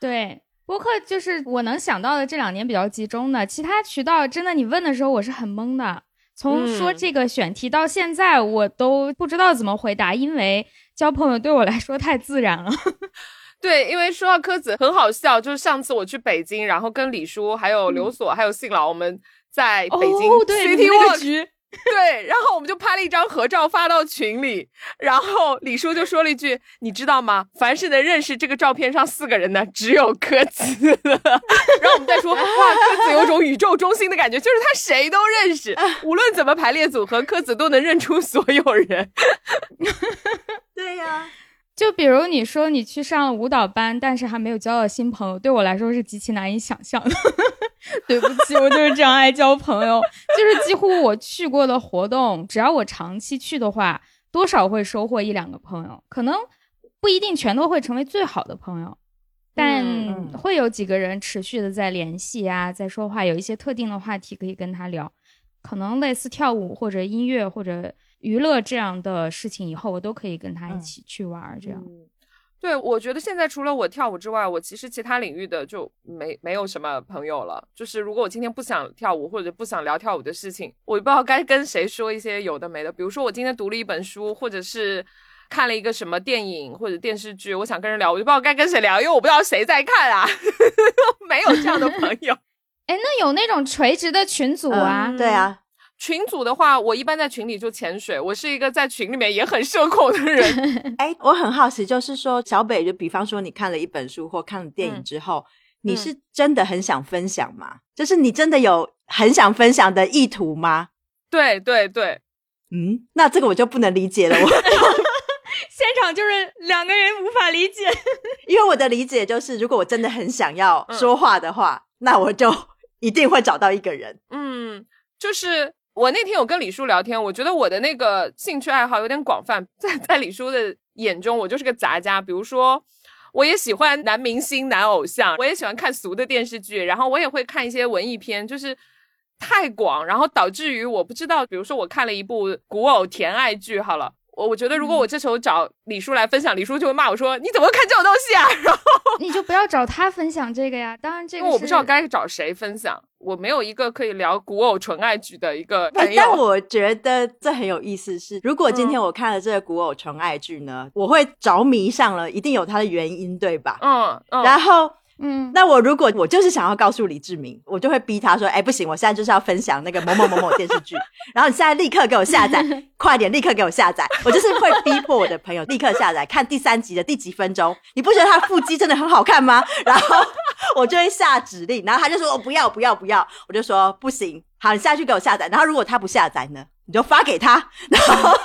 对，播客就是我能想到的这两年比较集中的，其他渠道真的，你问的时候我是很懵的。从说这个选题到现在，我都不知道怎么回答，因为交朋友对我来说太自然了。对，因为说到柯子很好笑，就是上次我去北京，然后跟李叔、还有刘所、还有信老，我们在北京 City Walk 对，然后我们就拍了一张合照发到群里，然后李叔就说了一句：“你知道吗？凡是能认识这个照片上四个人的，只有柯子。”然后我们再说：“哇，柯子有种宇宙中心的感觉，就是他谁都认识，无论怎么排列组合，柯子都能认出所有人。”对呀。就比如你说你去上了舞蹈班，但是还没有交到新朋友，对我来说是极其难以想象的。对不起，我就是这样爱交朋友，就是几乎我去过的活动，只要我长期去的话，多少会收获一两个朋友，可能不一定全都会成为最好的朋友，但会有几个人持续的在联系啊，在说话，有一些特定的话题可以跟他聊，可能类似跳舞或者音乐或者。娱乐这样的事情以后，我都可以跟他一起去玩。这样，对，我觉得现在除了我跳舞之外，我其实其他领域的就没没有什么朋友了。就是如果我今天不想跳舞或者不想聊跳舞的事情，我不知道该跟谁说一些有的没的。比如说我今天读了一本书，或者是看了一个什么电影或者电视剧，我想跟人聊，我就不知道该跟谁聊，因为我不知道谁在看啊，没有这样的朋友。哎，那有那种垂直的群组啊？对啊。群组的话，我一般在群里就潜水。我是一个在群里面也很社恐的人。哎，我很好奇，就是说小北，就比方说你看了一本书或看了电影之后，你是真的很想分享吗？就是你真的有很想分享的意图吗？对对对，嗯，那这个我就不能理解了。我 现场就是两个人无法理解，因为我的理解就是，如果我真的很想要说话的话，那我就一定会找到一个人。嗯，就是。我那天有跟李叔聊天，我觉得我的那个兴趣爱好有点广泛，在在李叔的眼中，我就是个杂家。比如说，我也喜欢男明星、男偶像，我也喜欢看俗的电视剧，然后我也会看一些文艺片，就是太广，然后导致于我不知道，比如说我看了一部古偶甜爱剧，好了。我我觉得，如果我这时候找李叔来分享，李叔就会骂我说：“你怎么看这种东西啊？”然后你就不要找他分享这个呀。当然，这个我不知道该找谁分享，我没有一个可以聊古偶纯爱剧的一个朋友。但我觉得这很有意思，是如果今天我看了这个古偶纯爱剧呢，我会着迷上了，一定有它的原因，对吧？嗯，然后。嗯，那我如果我就是想要告诉李志明，我就会逼他说：“哎，不行，我现在就是要分享那个某某某某电视剧，然后你现在立刻给我下载，快点，立刻给我下载。”我就是会逼迫我的朋友立刻下载，看第三集的第几分钟。你不觉得他腹肌真的很好看吗？然后我就会下指令，然后他就说：“我不要，不要，不要。”我就说：“不行，好，你下去给我下载。”然后如果他不下载呢，你就发给他。然后。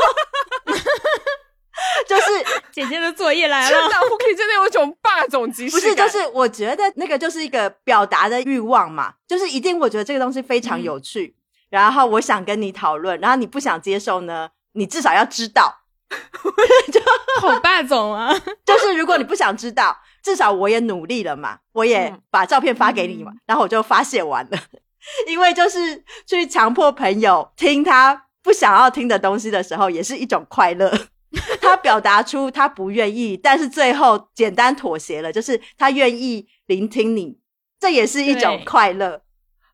就是 姐姐的作业来了，真的，我可以真的有一种霸总即视不是，就是我觉得那个就是一个表达的欲望嘛，就是一定我觉得这个东西非常有趣，然后我想跟你讨论，然后你不想接受呢，你至少要知道，就好霸总啊！就是如果你不想知道，至少我也努力了嘛，我也把照片发给你嘛，然后我就发泄完了，因为就是去强迫朋友听他不想要听的东西的时候，也是一种快乐。他表达出他不愿意，但是最后简单妥协了，就是他愿意聆听你，这也是一种快乐。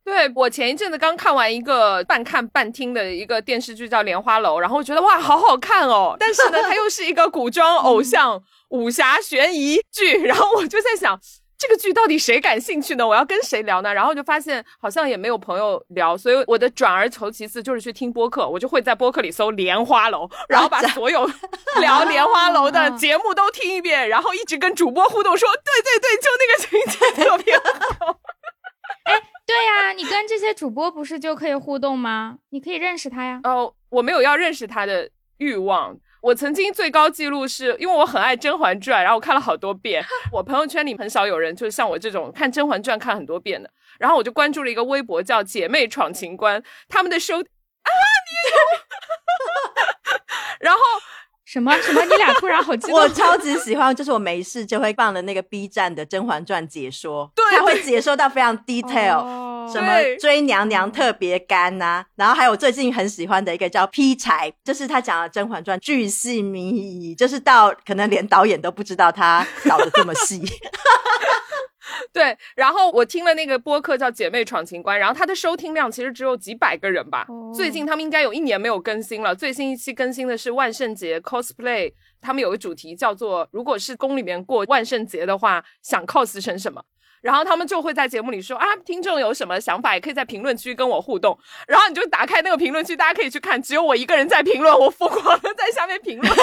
对我前一阵子刚看完一个半看半听的一个电视剧，叫《莲花楼》，然后我觉得哇，好好看哦。但是呢，它又是一个古装偶像武侠悬疑剧，然后我就在想。这个剧到底谁感兴趣呢？我要跟谁聊呢？然后就发现好像也没有朋友聊，所以我的转而求其次就是去听播客，我就会在播客里搜《莲花楼》，然后把所有聊《莲花楼》的节目都听一遍，然后一直跟主播互动，说对对对，就那个情节特别好。哎，对呀，你跟这些主播不是就可以互动吗？你可以认识他呀。哦，我没有要认识他的欲望。我曾经最高记录是因为我很爱《甄嬛传》，然后我看了好多遍。我朋友圈里很少有人就是像我这种看《甄嬛传》看很多遍的。然后我就关注了一个微博叫“姐妹闯情关”，他们的收啊你，然后。什么什么？你俩突然好激动！我超级喜欢，就是我没事就会放的那个 B 站的《甄嬛传》解说，对，他会解说到非常 detail，什么追娘娘特别干呐，然后还有最近很喜欢的一个叫劈柴，就是他讲的《甄嬛传》巨细靡遗，就是到可能连导演都不知道他导的这么细。对，然后我听了那个播客叫《姐妹闯情关》，然后它的收听量其实只有几百个人吧。最近他们应该有一年没有更新了，最新一期更新的是万圣节 cosplay，他们有个主题叫做“如果是宫里面过万圣节的话，想 cos 成什么”，然后他们就会在节目里说啊，听众有什么想法，也可以在评论区跟我互动。然后你就打开那个评论区，大家可以去看，只有我一个人在评论，我疯狂的在下面评论。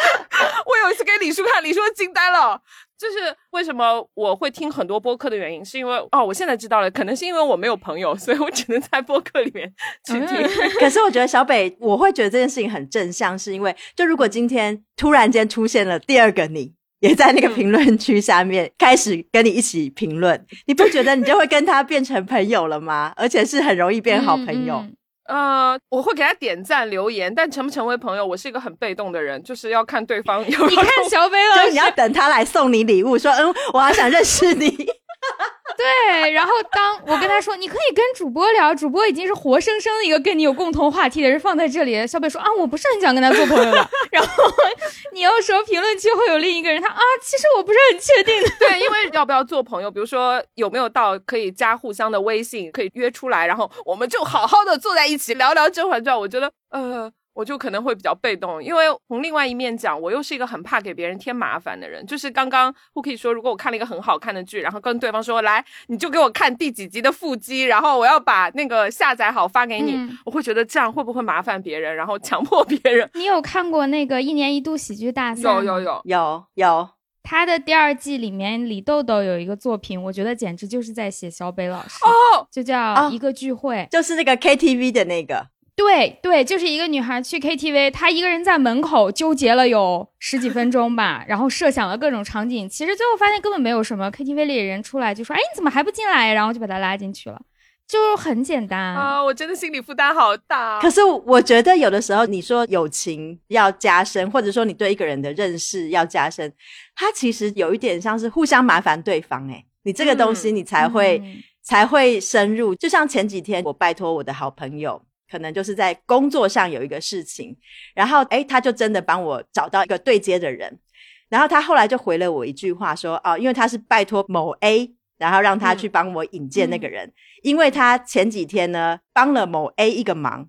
我有一次给李叔看，李叔惊呆了。就是为什么我会听很多播客的原因，是因为哦，我现在知道了，可能是因为我没有朋友，所以我只能在播客里面去听。可是我觉得小北，我会觉得这件事情很正向，是因为就如果今天突然间出现了第二个你，也在那个评论区下面开始跟你一起评论，你不觉得你就会跟他变成朋友了吗？而且是很容易变好朋友。呃，我会给他点赞留言，但成不成为朋友，我是一个很被动的人，就是要看对方有。你看小北老师，你要等他来送你礼物，说嗯，我好想认识你。对，然后当我跟他说你可以跟主播聊，主播已经是活生生的一个跟你有共同话题的人放在这里。小北说啊，我不是很想跟他做朋友的。然后你又说评论区会有另一个人，他啊，其实我不是很确定。对，因为要不要做朋友，比如说有没有到可以加互相的微信，可以约出来，然后我们就好好的坐在一起聊聊《甄嬛传》。我觉得呃。我就可能会比较被动，因为从另外一面讲，我又是一个很怕给别人添麻烦的人。就是刚刚我可以说，如果我看了一个很好看的剧，然后跟对方说来，你就给我看第几集的腹肌，然后我要把那个下载好发给你，我会觉得这样会不会麻烦别人，然后强迫别人？你有看过那个一年一度喜剧大赛？有有有有有。他的第二季里面，李豆豆有一个作品，我觉得简直就是在写小北老师哦，就叫一个聚会，就是那个 KTV 的那个。对对，就是一个女孩去 KTV，她一个人在门口纠结了有十几分钟吧，然后设想了各种场景。其实最后发现根本没有什么，KTV 里的人出来就说：“哎，你怎么还不进来？”然后就把她拉进去了，就很简单啊！我真的心理负担好大。可是我觉得有的时候，你说友情要加深，或者说你对一个人的认识要加深，它其实有一点像是互相麻烦对方。哎，你这个东西你才会才会深入。就像前几天我拜托我的好朋友。可能就是在工作上有一个事情，然后诶，他就真的帮我找到一个对接的人，然后他后来就回了我一句话说，哦，因为他是拜托某 A，然后让他去帮我引荐那个人，因为他前几天呢帮了某 A 一个忙，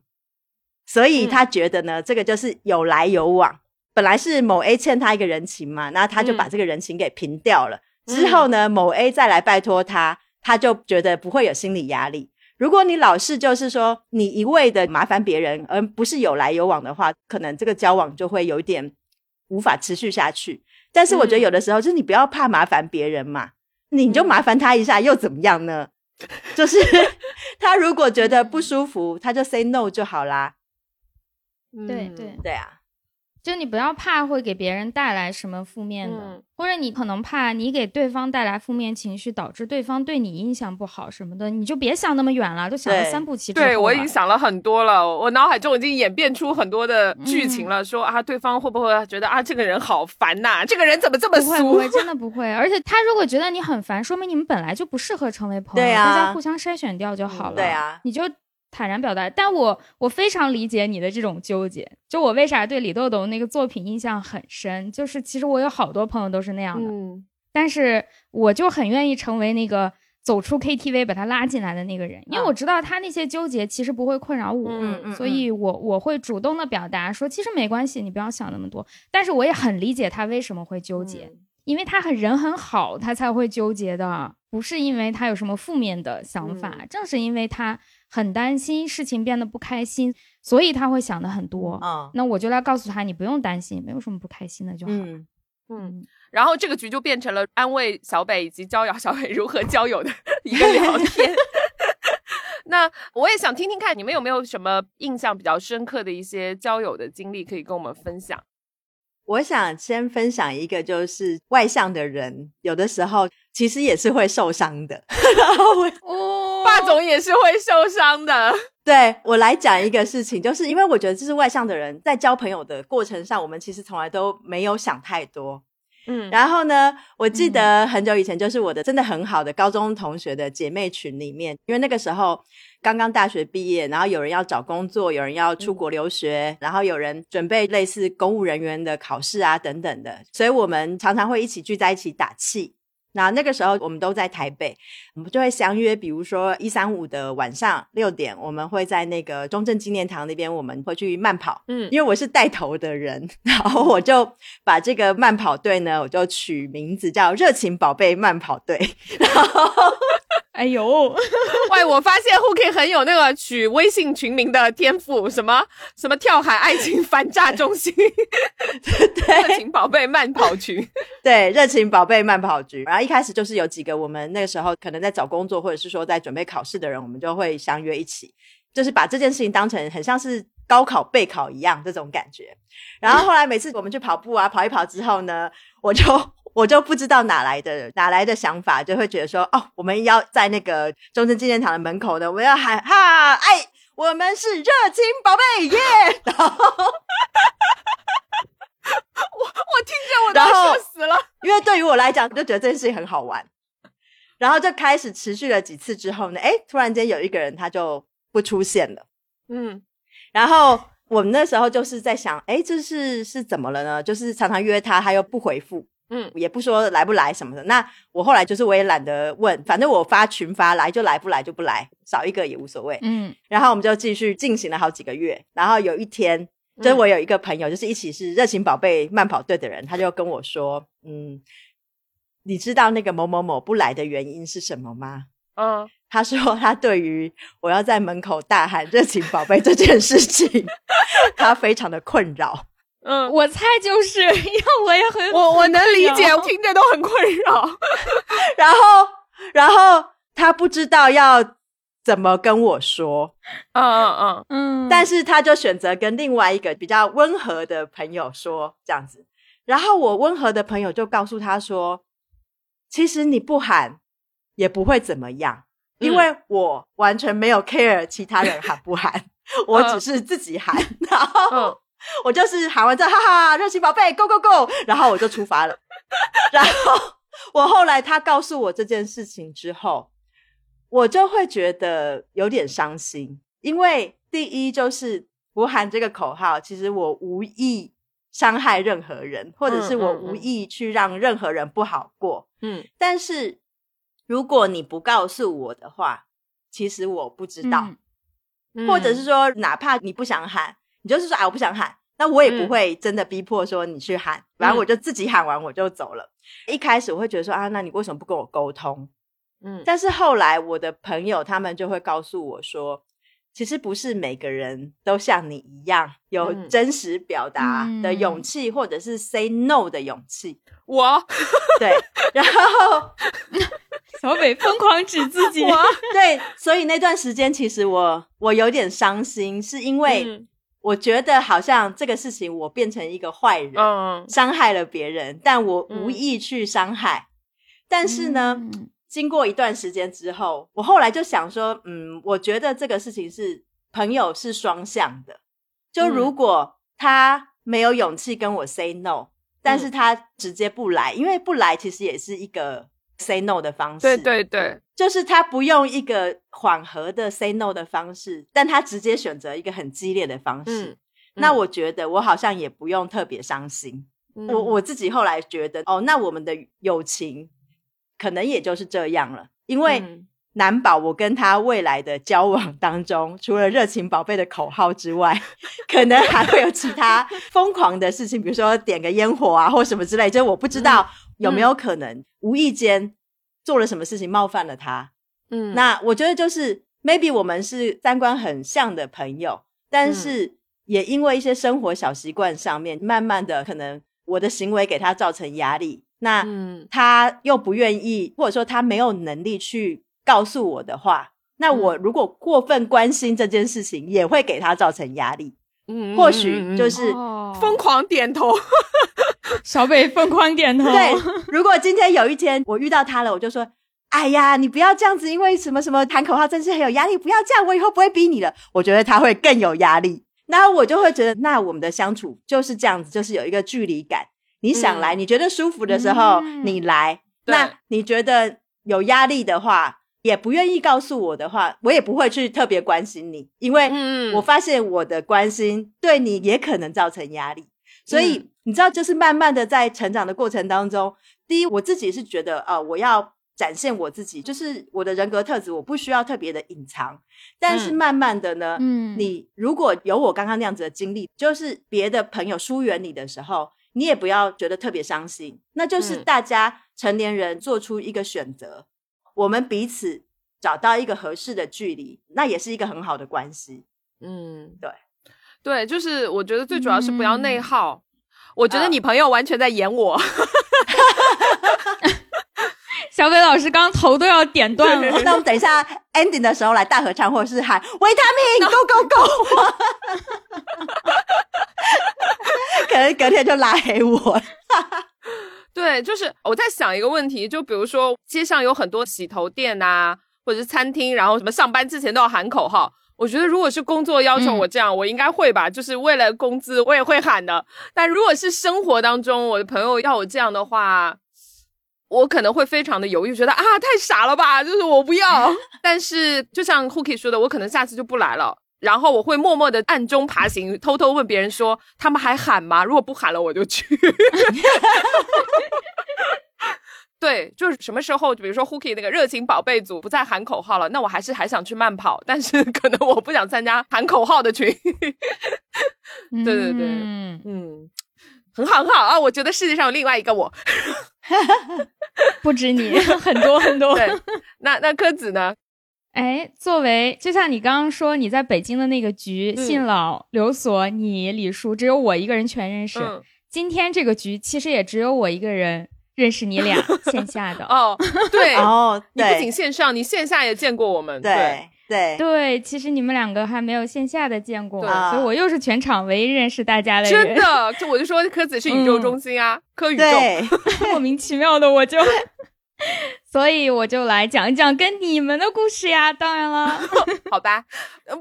所以他觉得呢这个就是有来有往，本来是某 A 欠他一个人情嘛，那他就把这个人情给平掉了，之后呢某 A 再来拜托他，他就觉得不会有心理压力。如果你老是就是说你一味的麻烦别人，而不是有来有往的话，可能这个交往就会有点无法持续下去。但是我觉得有的时候就是你不要怕麻烦别人嘛，你就麻烦他一下又怎么样呢？就是 他如果觉得不舒服，他就 say no 就好啦。对对对啊。就你不要怕会给别人带来什么负面的，或者你可能怕你给对方带来负面情绪，导致对方对你印象不好什么的，你就别想那么远了，都想了三步棋。对我已经想了很多了，我脑海中已经演变出很多的剧情了，说啊，对方会不会觉得啊，这个人好烦呐？这个人怎么这么俗？不会，真的不会。而且他如果觉得你很烦，说明你们本来就不适合成为朋友，大家互相筛选掉就好了。对啊，你就。坦然表达，但我我非常理解你的这种纠结。就我为啥对李豆豆那个作品印象很深，就是其实我有好多朋友都是那样的，但是我就很愿意成为那个走出 KTV 把他拉进来的那个人，因为我知道他那些纠结其实不会困扰我，所以我我会主动的表达说，其实没关系，你不要想那么多。但是我也很理解他为什么会纠结，因为他很人很好，他才会纠结的，不是因为他有什么负面的想法，正是因为他。很担心事情变得不开心，所以他会想的很多。嗯，那我就来告诉他，你不用担心，没有什么不开心的就好。嗯嗯。然后这个局就变成了安慰小北以及教导小北如何交友的一个聊天。那我也想听听看，你们有没有什么印象比较深刻的一些交友的经历可以跟我们分享？我想先分享一个，就是外向的人有的时候其实也是会受伤的。哦，霸总也是会受伤的。对我来讲一个事情，就是因为我觉得，就是外向的人在交朋友的过程上，我们其实从来都没有想太多。嗯，然后呢，我记得很久以前，就是我的真的很好的高中同学的姐妹群里面，因为那个时候。刚刚大学毕业，然后有人要找工作，有人要出国留学，然后有人准备类似公务人员的考试啊等等的，所以我们常常会一起聚在一起打气。那那个时候我们都在台北，我们就会相约，比如说一三五的晚上六点，我们会在那个中正纪念堂那边，我们会去慢跑。嗯，因为我是带头的人，然后我就把这个慢跑队呢，我就取名字叫“热情宝贝慢跑队”。然后。哎呦，喂！我发现 Hooky 很有那个取微信群名的天赋，什么什么跳海爱情反诈中心，对，热情宝贝慢跑群，对，热情宝贝慢跑局。然后一开始就是有几个我们那个时候可能在找工作或者是说在准备考试的人，我们就会相约一起，就是把这件事情当成很像是高考备考一样这种感觉。然后后来每次我们去跑步啊，跑一跑之后呢，我就。我就不知道哪来的哪来的想法，就会觉得说，哦，我们要在那个中正纪念堂的门口呢，我们要喊哈，哎，我们是热情宝贝耶！然后，我我听着我都笑死了，因为对于我来讲，就觉得这件事情很好玩。然后就开始持续了几次之后呢，哎，突然间有一个人他就不出现了，嗯，然后我们那时候就是在想，哎，这是是怎么了呢？就是常常约他，他又不回复。嗯，也不说来不来什么的。那我后来就是我也懒得问，反正我发群发来就来，不来就不来，少一个也无所谓。嗯，然后我们就继续进行了好几个月。然后有一天，就是我有一个朋友，就是一起是热情宝贝慢跑队的人，他就跟我说：“嗯，你知道那个某某某不来的原因是什么吗？”嗯，他说他对于我要在门口大喊“热情宝贝”这件事情，他非常的困扰。嗯，我猜就是，因为我也很我我能理解，我 听着都很困扰。然后，然后他不知道要怎么跟我说，嗯嗯嗯嗯，但是他就选择跟另外一个比较温和的朋友说这样子。然后我温和的朋友就告诉他说，其实你不喊也不会怎么样，因为我完全没有 care 其他人喊不喊，我只是自己喊，然后。我就是喊完之后，哈哈，热情宝贝，Go Go Go，然后我就出发了。然后我后来他告诉我这件事情之后，我就会觉得有点伤心，因为第一就是我喊这个口号，其实我无意伤害任何人，或者是我无意去让任何人不好过。嗯，但是如果你不告诉我的话，其实我不知道，或者是说，哪怕你不想喊。你就是说，哎，我不想喊，那我也不会真的逼迫说你去喊，反正我就自己喊完我就走了。一开始我会觉得说啊，那你为什么不跟我沟通？嗯，但是后来我的朋友他们就会告诉我说，其实不是每个人都像你一样有真实表达的勇气，或者是 say no 的勇气。我，对，然后 小北疯狂指自己，对，所以那段时间其实我我有点伤心，是因为。我觉得好像这个事情，我变成一个坏人，伤害了别人，但我无意去伤害。但是呢，经过一段时间之后，我后来就想说，嗯，我觉得这个事情是朋友是双向的。就如果他没有勇气跟我 say no，但是他直接不来，因为不来其实也是一个 say no 的方式。对对对。就是他不用一个缓和的 say no 的方式，但他直接选择一个很激烈的方式。那我觉得我好像也不用特别伤心。我我自己后来觉得，哦，那我们的友情可能也就是这样了，因为难保我跟他未来的交往当中，除了热情宝贝的口号之外，可能还会有其他疯狂的事情，比如说点个烟火啊，或什么之类。就我不知道有没有可能无意间。做了什么事情冒犯了他？嗯，那我觉得就是 maybe 我们是三观很像的朋友，但是也因为一些生活小习惯上面，慢慢的可能我的行为给他造成压力，那他又不愿意，或者说他没有能力去告诉我的话，那我如果过分关心这件事情，也会给他造成压力。嗯，或许就是疯狂点头。小北疯狂点头。对，如果今天有一天我遇到他了，我就说：“哎呀，你不要这样子，因为什么什么喊口号真是很有压力，不要这样，我以后不会逼你了。”我觉得他会更有压力，那我就会觉得，那我们的相处就是这样子，就是有一个距离感。你想来，你觉得舒服的时候你来，那你觉得有压力的话，也不愿意告诉我的话，我也不会去特别关心你，因为我发现我的关心对你也可能造成压力，所以。你知道，就是慢慢的在成长的过程当中，第一，我自己是觉得，呃，我要展现我自己，就是我的人格特质，我不需要特别的隐藏。但是慢慢的呢，嗯，你如果有我刚刚那样子的经历，就是别的朋友疏远你的时候，你也不要觉得特别伤心，那就是大家成年人做出一个选择，我们彼此找到一个合适的距离，那也是一个很好的关系。嗯，对，对，就是我觉得最主要是不要内耗。我觉得你朋友完全在演我，小北老师刚头都要点断了。那我们等一下 ending 的时候来大合唱，或者是喊维他命 go go go，可能隔天就拉黑我。对，就是我在想一个问题，就比如说街上有很多洗头店啊，或者是餐厅，然后什么上班之前都要喊口号。我觉得如果是工作要求我这样，我应该会吧，就是为了工资，我也会喊的。但如果是生活当中，我的朋友要我这样的话，我可能会非常的犹豫，觉得啊太傻了吧，就是我不要。但是就像 Cookie 说的，我可能下次就不来了。然后我会默默的暗中爬行，偷偷问别人说他们还喊吗？如果不喊了，我就去。对，就是什么时候，比如说 Hooky 那个热情宝贝组不再喊口号了，那我还是还想去慢跑，但是可能我不想参加喊口号的群。对对对，嗯嗯，很好很好啊！我觉得世界上有另外一个我，不止你，很多很多。对，那那柯子呢？哎，作为就像你刚刚说你在北京的那个局，信老、刘所、你、李叔，只有我一个人全认识。今天这个局其实也只有我一个人。认识你俩 线下的哦，对 哦，你不仅线上，你线下也见过我们，对对对，其实你们两个还没有线下的见过，所以我又是全场唯一认识大家的人。真的，就我就说柯子是宇宙中心啊，柯宇宙，莫名其妙的我就。所以我就来讲一讲跟你们的故事呀。当然了，好吧，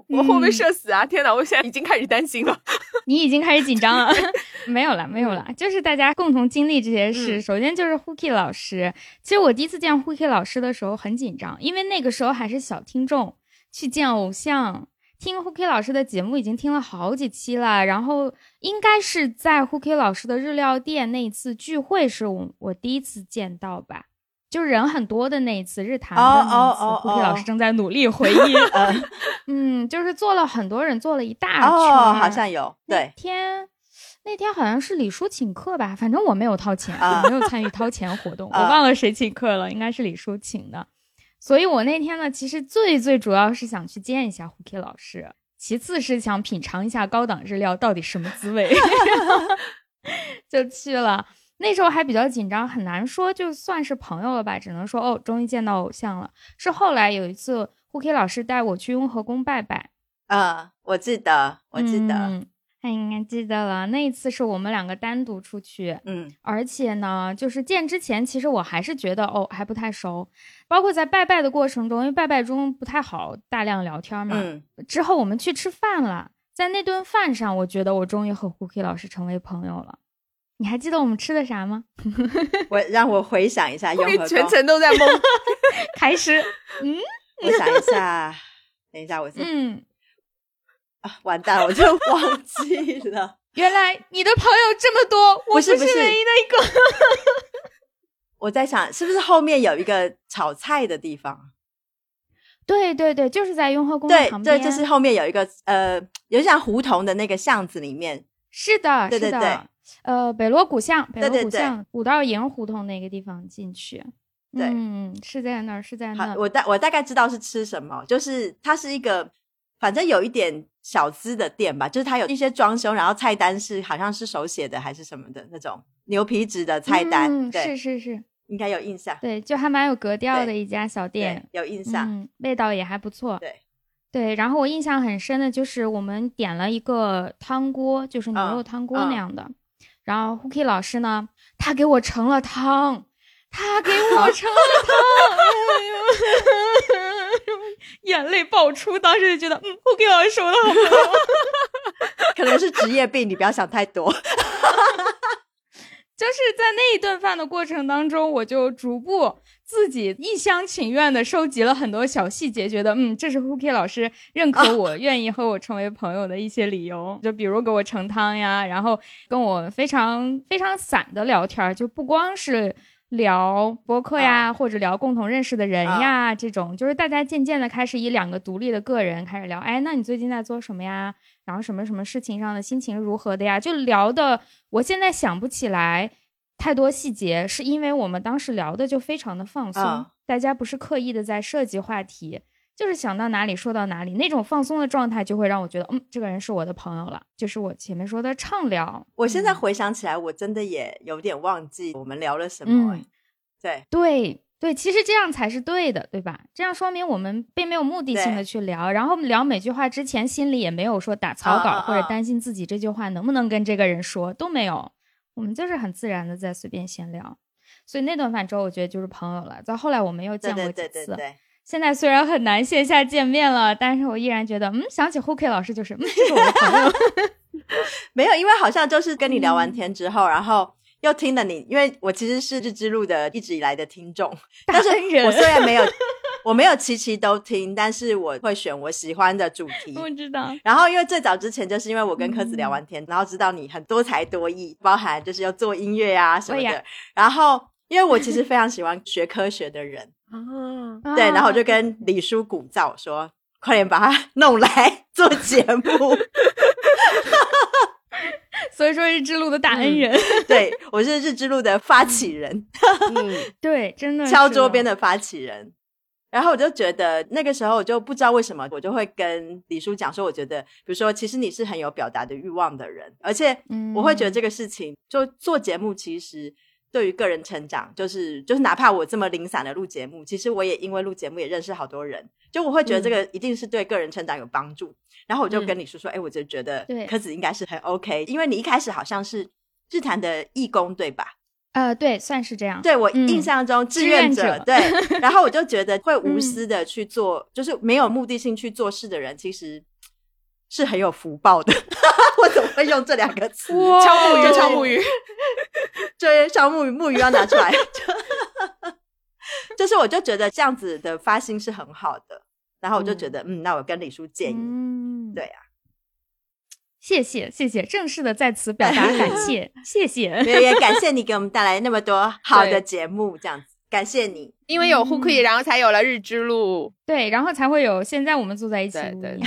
我会不会社死啊？天哪，我现在已经开始担心了。你已经开始紧张了？没有了，没有了，就是大家共同经历这些事。首先就是 Hooky 老师，其实我第一次见 Hooky 老师的时候很紧张，因为那个时候还是小听众，去见偶像，听 Hooky 老师的节目已经听了好几期了。然后应该是在 Hooky 老师的日料店那一次聚会是我我第一次见到吧。就是人很多的那一次日坛的那次，胡皮老师正在努力回忆。嗯，就是坐了很多人，坐了一大圈。哦，好像有。对。天，那天好像是李叔请客吧？反正我没有掏钱，我没有参与掏钱活动。我忘了谁请客了，应该是李叔请的。所以我那天呢，其实最最主要是想去见一下胡皮老师，其次是想品尝一下高档日料到底什么滋味，就去了。那时候还比较紧张，很难说就算是朋友了吧，只能说哦，终于见到偶像了。是后来有一次，胡 K 老师带我去雍和宫拜拜。啊，我记得，我记得，他应该记得了。那一次是我们两个单独出去，嗯，而且呢，就是见之前，其实我还是觉得哦，还不太熟。包括在拜拜的过程中，因为拜拜中不太好大量聊天嘛。嗯。之后我们去吃饭了，在那顿饭上，我觉得我终于和胡 K 老师成为朋友了。你还记得我们吃的啥吗？我让我回想一下，雍和全程都在 懵。开始，嗯，我想一下，等一下，我嗯，啊，完蛋，我就忘记了。原来你的朋友这么多，我不是唯一的一个。我在想，是不是后面有一个炒菜的地方？对对对，就是在雍和宫旁边。对，就是后面有一个呃，有点像胡同的那个巷子里面。是的，对对对。呃，北锣鼓巷，北锣鼓巷五道营胡同那个地方进去，对，嗯，是在那儿，是在那儿。我大我大概知道是吃什么，就是它是一个，反正有一点小资的店吧，就是它有一些装修，然后菜单是好像是手写的还是什么的那种牛皮纸的菜单，对，是是是，应该有印象，对，就还蛮有格调的一家小店，有印象，味道也还不错，对对。然后我印象很深的就是我们点了一个汤锅，就是牛肉汤锅那样的。然后 Hooky 老师呢，他给我盛了汤，他给我 盛了汤，眼泪爆出。当时就觉得，嗯，Hooky 老师说的好，可能是职业病，你不要想太多。就是在那一顿饭的过程当中，我就逐步自己一厢情愿的收集了很多小细节，觉得嗯，这是 Hooky 老师认可我、愿意和我成为朋友的一些理由。就比如给我盛汤呀，然后跟我非常非常散的聊天，就不光是聊博客呀，或者聊共同认识的人呀，这种就是大家渐渐的开始以两个独立的个人开始聊。哎，那你最近在做什么呀？然后什么什么事情上的心情如何的呀？就聊的，我现在想不起来太多细节，是因为我们当时聊的就非常的放松，大家不是刻意的在设计话题，就是想到哪里说到哪里，那种放松的状态就会让我觉得，嗯，这个人是我的朋友了，就是我前面说的畅聊。我现在回想起来，我真的也有点忘记我们聊了什么。对对。对，其实这样才是对的，对吧？这样说明我们并没有目的性的去聊，然后聊每句话之前心里也没有说打草稿或者担心自己这句话能不能跟这个人说都没有，我们就是很自然的在随便闲聊。所以那顿饭之后，我觉得就是朋友了。到后来我们又见过几次，现在虽然很难线下见面了，但是我依然觉得，嗯，想起 Hooky 老师就是，嗯，是我的朋友。没有，因为好像就是跟你聊完天之后，然后。又听了你，因为我其实是日之路的一直以来的听众，但是我虽然没有。我没有期期都听，但是我会选我喜欢的主题。我知道。然后，因为最早之前，就是因为我跟柯子聊完天，然后知道你很多才多艺，包含就是要做音乐啊什么的。然后，因为我其实非常喜欢学科学的人，对，然后我就跟李叔鼓噪说：“快点把他弄来 做节目。” 所以说，日之路的大恩人，对我是日之路的发起人。嗯，对，真的敲桌边的发起人。然后我就觉得那个时候我就不知道为什么，我就会跟李叔讲说，我觉得比如说，其实你是很有表达的欲望的人，而且我会觉得这个事情就做节目，其实对于个人成长，就是就是哪怕我这么零散的录节目，其实我也因为录节目也认识好多人，就我会觉得这个一定是对个人成长有帮助。然后我就跟你说说，哎，我就觉得柯子应该是很 OK，因为你一开始好像是日坛的义工，对吧？呃，对，算是这样。对我印象中，志愿者对，然后我就觉得会 无私的去做，就是没有目的性去做事的人，其实是很有福报的。我怎么会用这两个词？敲木鱼，敲木鱼，对，敲木鱼，木鱼要拿出来。就是我就觉得这样子的发心是很好的，然后我就觉得，嗯，那我跟李叔建议，对啊。谢谢谢谢，正式的在此表达感谢，谢谢，也感谢你给我们带来那么多好的节目，这样子，感谢你，因为有 h o o k 然后才有了日之路，对，然后才会有现在我们坐在一起，对。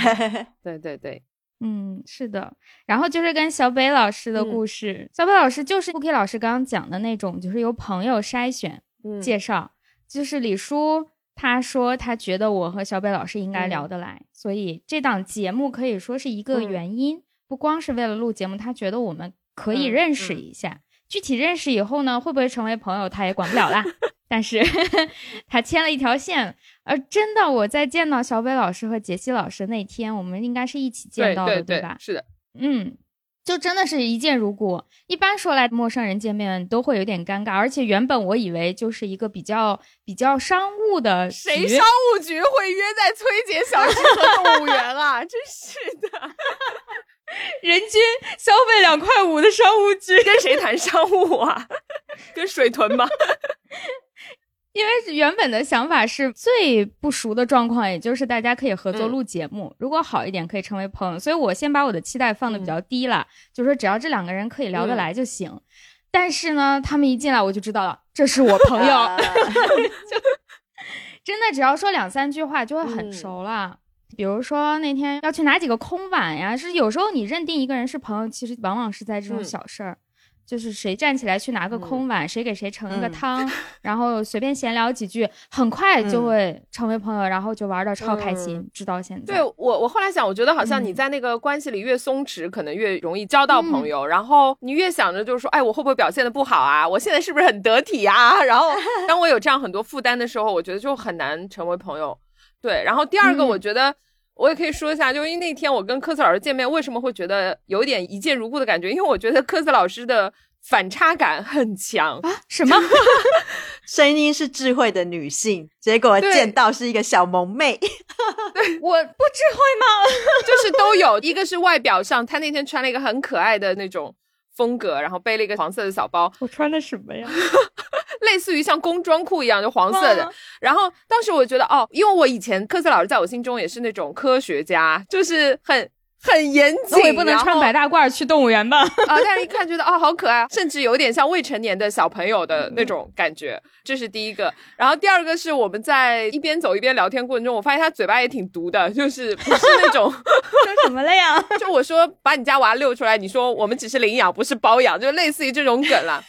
对对对，嗯，是的，然后就是跟小北老师的故事，小北老师就是 Cookie 老师刚刚讲的那种，就是由朋友筛选介绍，就是李叔他说他觉得我和小北老师应该聊得来，所以这档节目可以说是一个原因。不光是为了录节目，他觉得我们可以认识一下。具体认识以后呢，会不会成为朋友，他也管不了啦。但是 他牵了一条线。而真的，我在见到小北老师和杰西老师那天，我们应该是一起见到的，对吧？是的，嗯，就真的是一见如故。一般说来，陌生人见面都会有点尴尬，而且原本我以为就是一个比较比较商务的，谁商务局会约在崔姐小区和动物园啊？真是的。人均消费两块五的商务局，跟谁谈商务啊？跟水豚吗？因为原本的想法是最不熟的状况，也就是大家可以合作录节目，如果好一点可以成为朋友。所以我先把我的期待放的比较低了，就说只要这两个人可以聊得来就行。但是呢，他们一进来我就知道了，这是我朋友，就真的只要说两三句话就会很熟了。比如说那天要去拿几个空碗呀，是有时候你认定一个人是朋友，其实往往是在这种小事儿。就是谁站起来去拿个空碗，谁给谁盛一个汤，然后随便闲聊几句，很快就会成为朋友，然后就玩的超开心，直到现在。对我，我后来想，我觉得好像你在那个关系里越松弛，可能越容易交到朋友。然后你越想着就是说，哎，我会不会表现的不好啊？我现在是不是很得体啊？然后当我有这样很多负担的时候，我觉得就很难成为朋友。对，然后第二个，我觉得。我也可以说一下，就因为那天我跟科斯老师见面，为什么会觉得有点一见如故的感觉？因为我觉得科斯老师的反差感很强啊！什么？声音是智慧的女性，结果见到是一个小萌妹。对 我不智慧吗？就是都有一个是外表上，她那天穿了一个很可爱的那种风格，然后背了一个黄色的小包。我穿的什么呀？类似于像工装裤一样，就黄色的。然后当时我觉得，哦，因为我以前科斯老师在我心中也是那种科学家，就是很。很严谨，我也不能穿白大褂去动物园吧？啊，但是一看觉得哦，好可爱，甚至有点像未成年的小朋友的那种感觉。这是第一个，然后第二个是我们在一边走一边聊天过程中，我发现他嘴巴也挺毒的，就是不是那种 说什么了呀？就我说把你家娃遛出来，你说我们只是领养不是包养，就类似于这种梗了。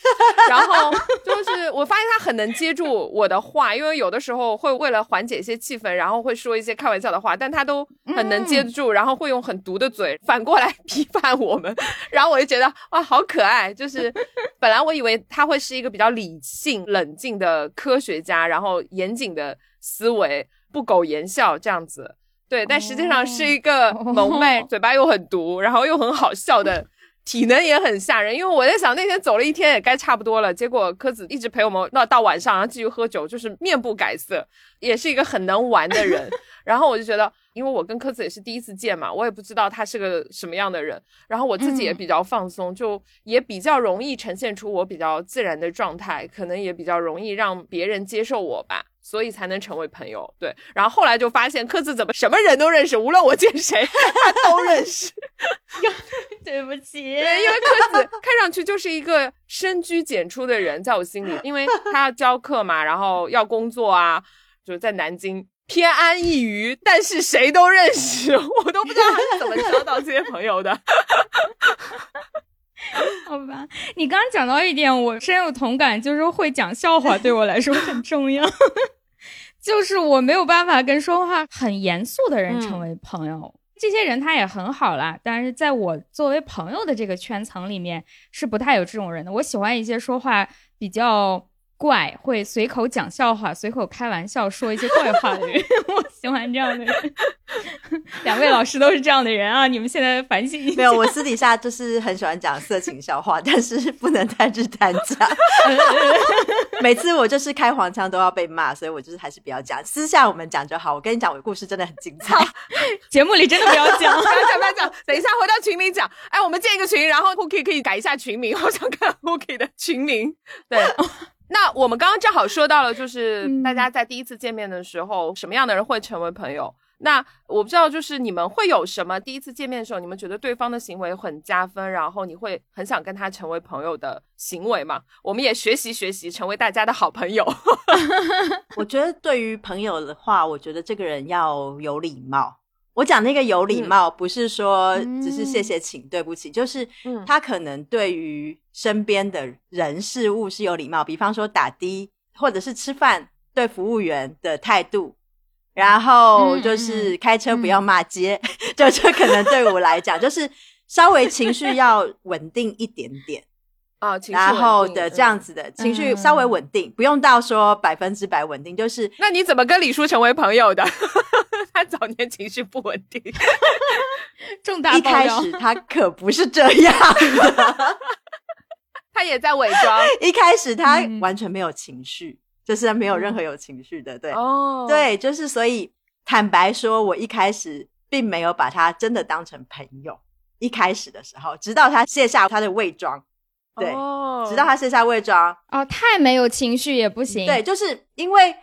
然后就是我发现他很能接住我的话，因为有的时候会为了缓解一些气氛，然后会说一些开玩笑的话，但他都很能接得住，然后会用很毒的。嘴反过来批判我们，然后我就觉得哇，好可爱。就是 本来我以为他会是一个比较理性、冷静的科学家，然后严谨的思维，不苟言笑这样子。对，但实际上是一个萌妹，嘴巴又很毒，然后又很好笑的体能也很吓人。因为我在想那天走了一天也该差不多了，结果柯子一直陪我们到到晚上，然后继续喝酒，就是面不改色，也是一个很能玩的人。然后我就觉得，因为我跟柯子也是第一次见嘛，我也不知道他是个什么样的人。然后我自己也比较放松，就也比较容易呈现出我比较自然的状态，可能也比较容易让别人接受我吧。所以才能成为朋友，对。然后后来就发现，柯子怎么什么人都认识，无论我见谁，他都认识。对不起，对，因为柯子看上去就是一个深居简出的人，在我心里，因为他要教课嘛，然后要工作啊，就是在南京偏安一隅，但是谁都认识，我都不知道他是怎么交到这些朋友的。好吧，你刚刚讲到一点，我深有同感，就是会讲笑话对我来说很重要。就是我没有办法跟说话很严肃的人成为朋友，这些人他也很好啦，但是在我作为朋友的这个圈层里面是不太有这种人的。我喜欢一些说话比较。怪会随口讲笑话、随口开玩笑、说一些怪话的人，我喜欢这样的人。两位老师都是这样的人啊！你们现在反省一下。没有，我私底下就是很喜欢讲色情笑话，但是不能在日谈讲。每次我就是开黄腔都要被骂，所以我就是还是不要讲。私下我们讲就好。我跟你讲，我的故事真的很精彩。节目里真的不要讲，不要讲，不要讲。等一下回到群里讲。哎，我们建一个群，然后 Cookie 可以改一下群名。好想看 Cookie 的群名。对。那我们刚刚正好说到了，就是大家在第一次见面的时候，什么样的人会成为朋友？那我不知道，就是你们会有什么第一次见面的时候，你们觉得对方的行为很加分，然后你会很想跟他成为朋友的行为吗？我们也学习学习，成为大家的好朋友。我觉得对于朋友的话，我觉得这个人要有礼貌。我讲那个有礼貌，不是说只是谢谢请对不起，就是他可能对于身边的人事物是有礼貌，比方说打的或者是吃饭对服务员的态度，然后就是开车不要骂街，就这可能对我来讲就是稍微情绪要稳定一点点。啊，然后的这样子的情绪稍微稳定，不用到说百分之百稳定，就是那你怎么跟李叔成为朋友的？他早年情绪不稳定，重大一开始他可不是这样的，他也在伪装。一开始他完全没有情绪，就是没有任何有情绪的，对，哦，对，就是所以坦白说，我一开始并没有把他真的当成朋友。一开始的时候，直到他卸下他的伪装。对，直到他卸下伪装哦，太没有情绪也不行。对，就是因为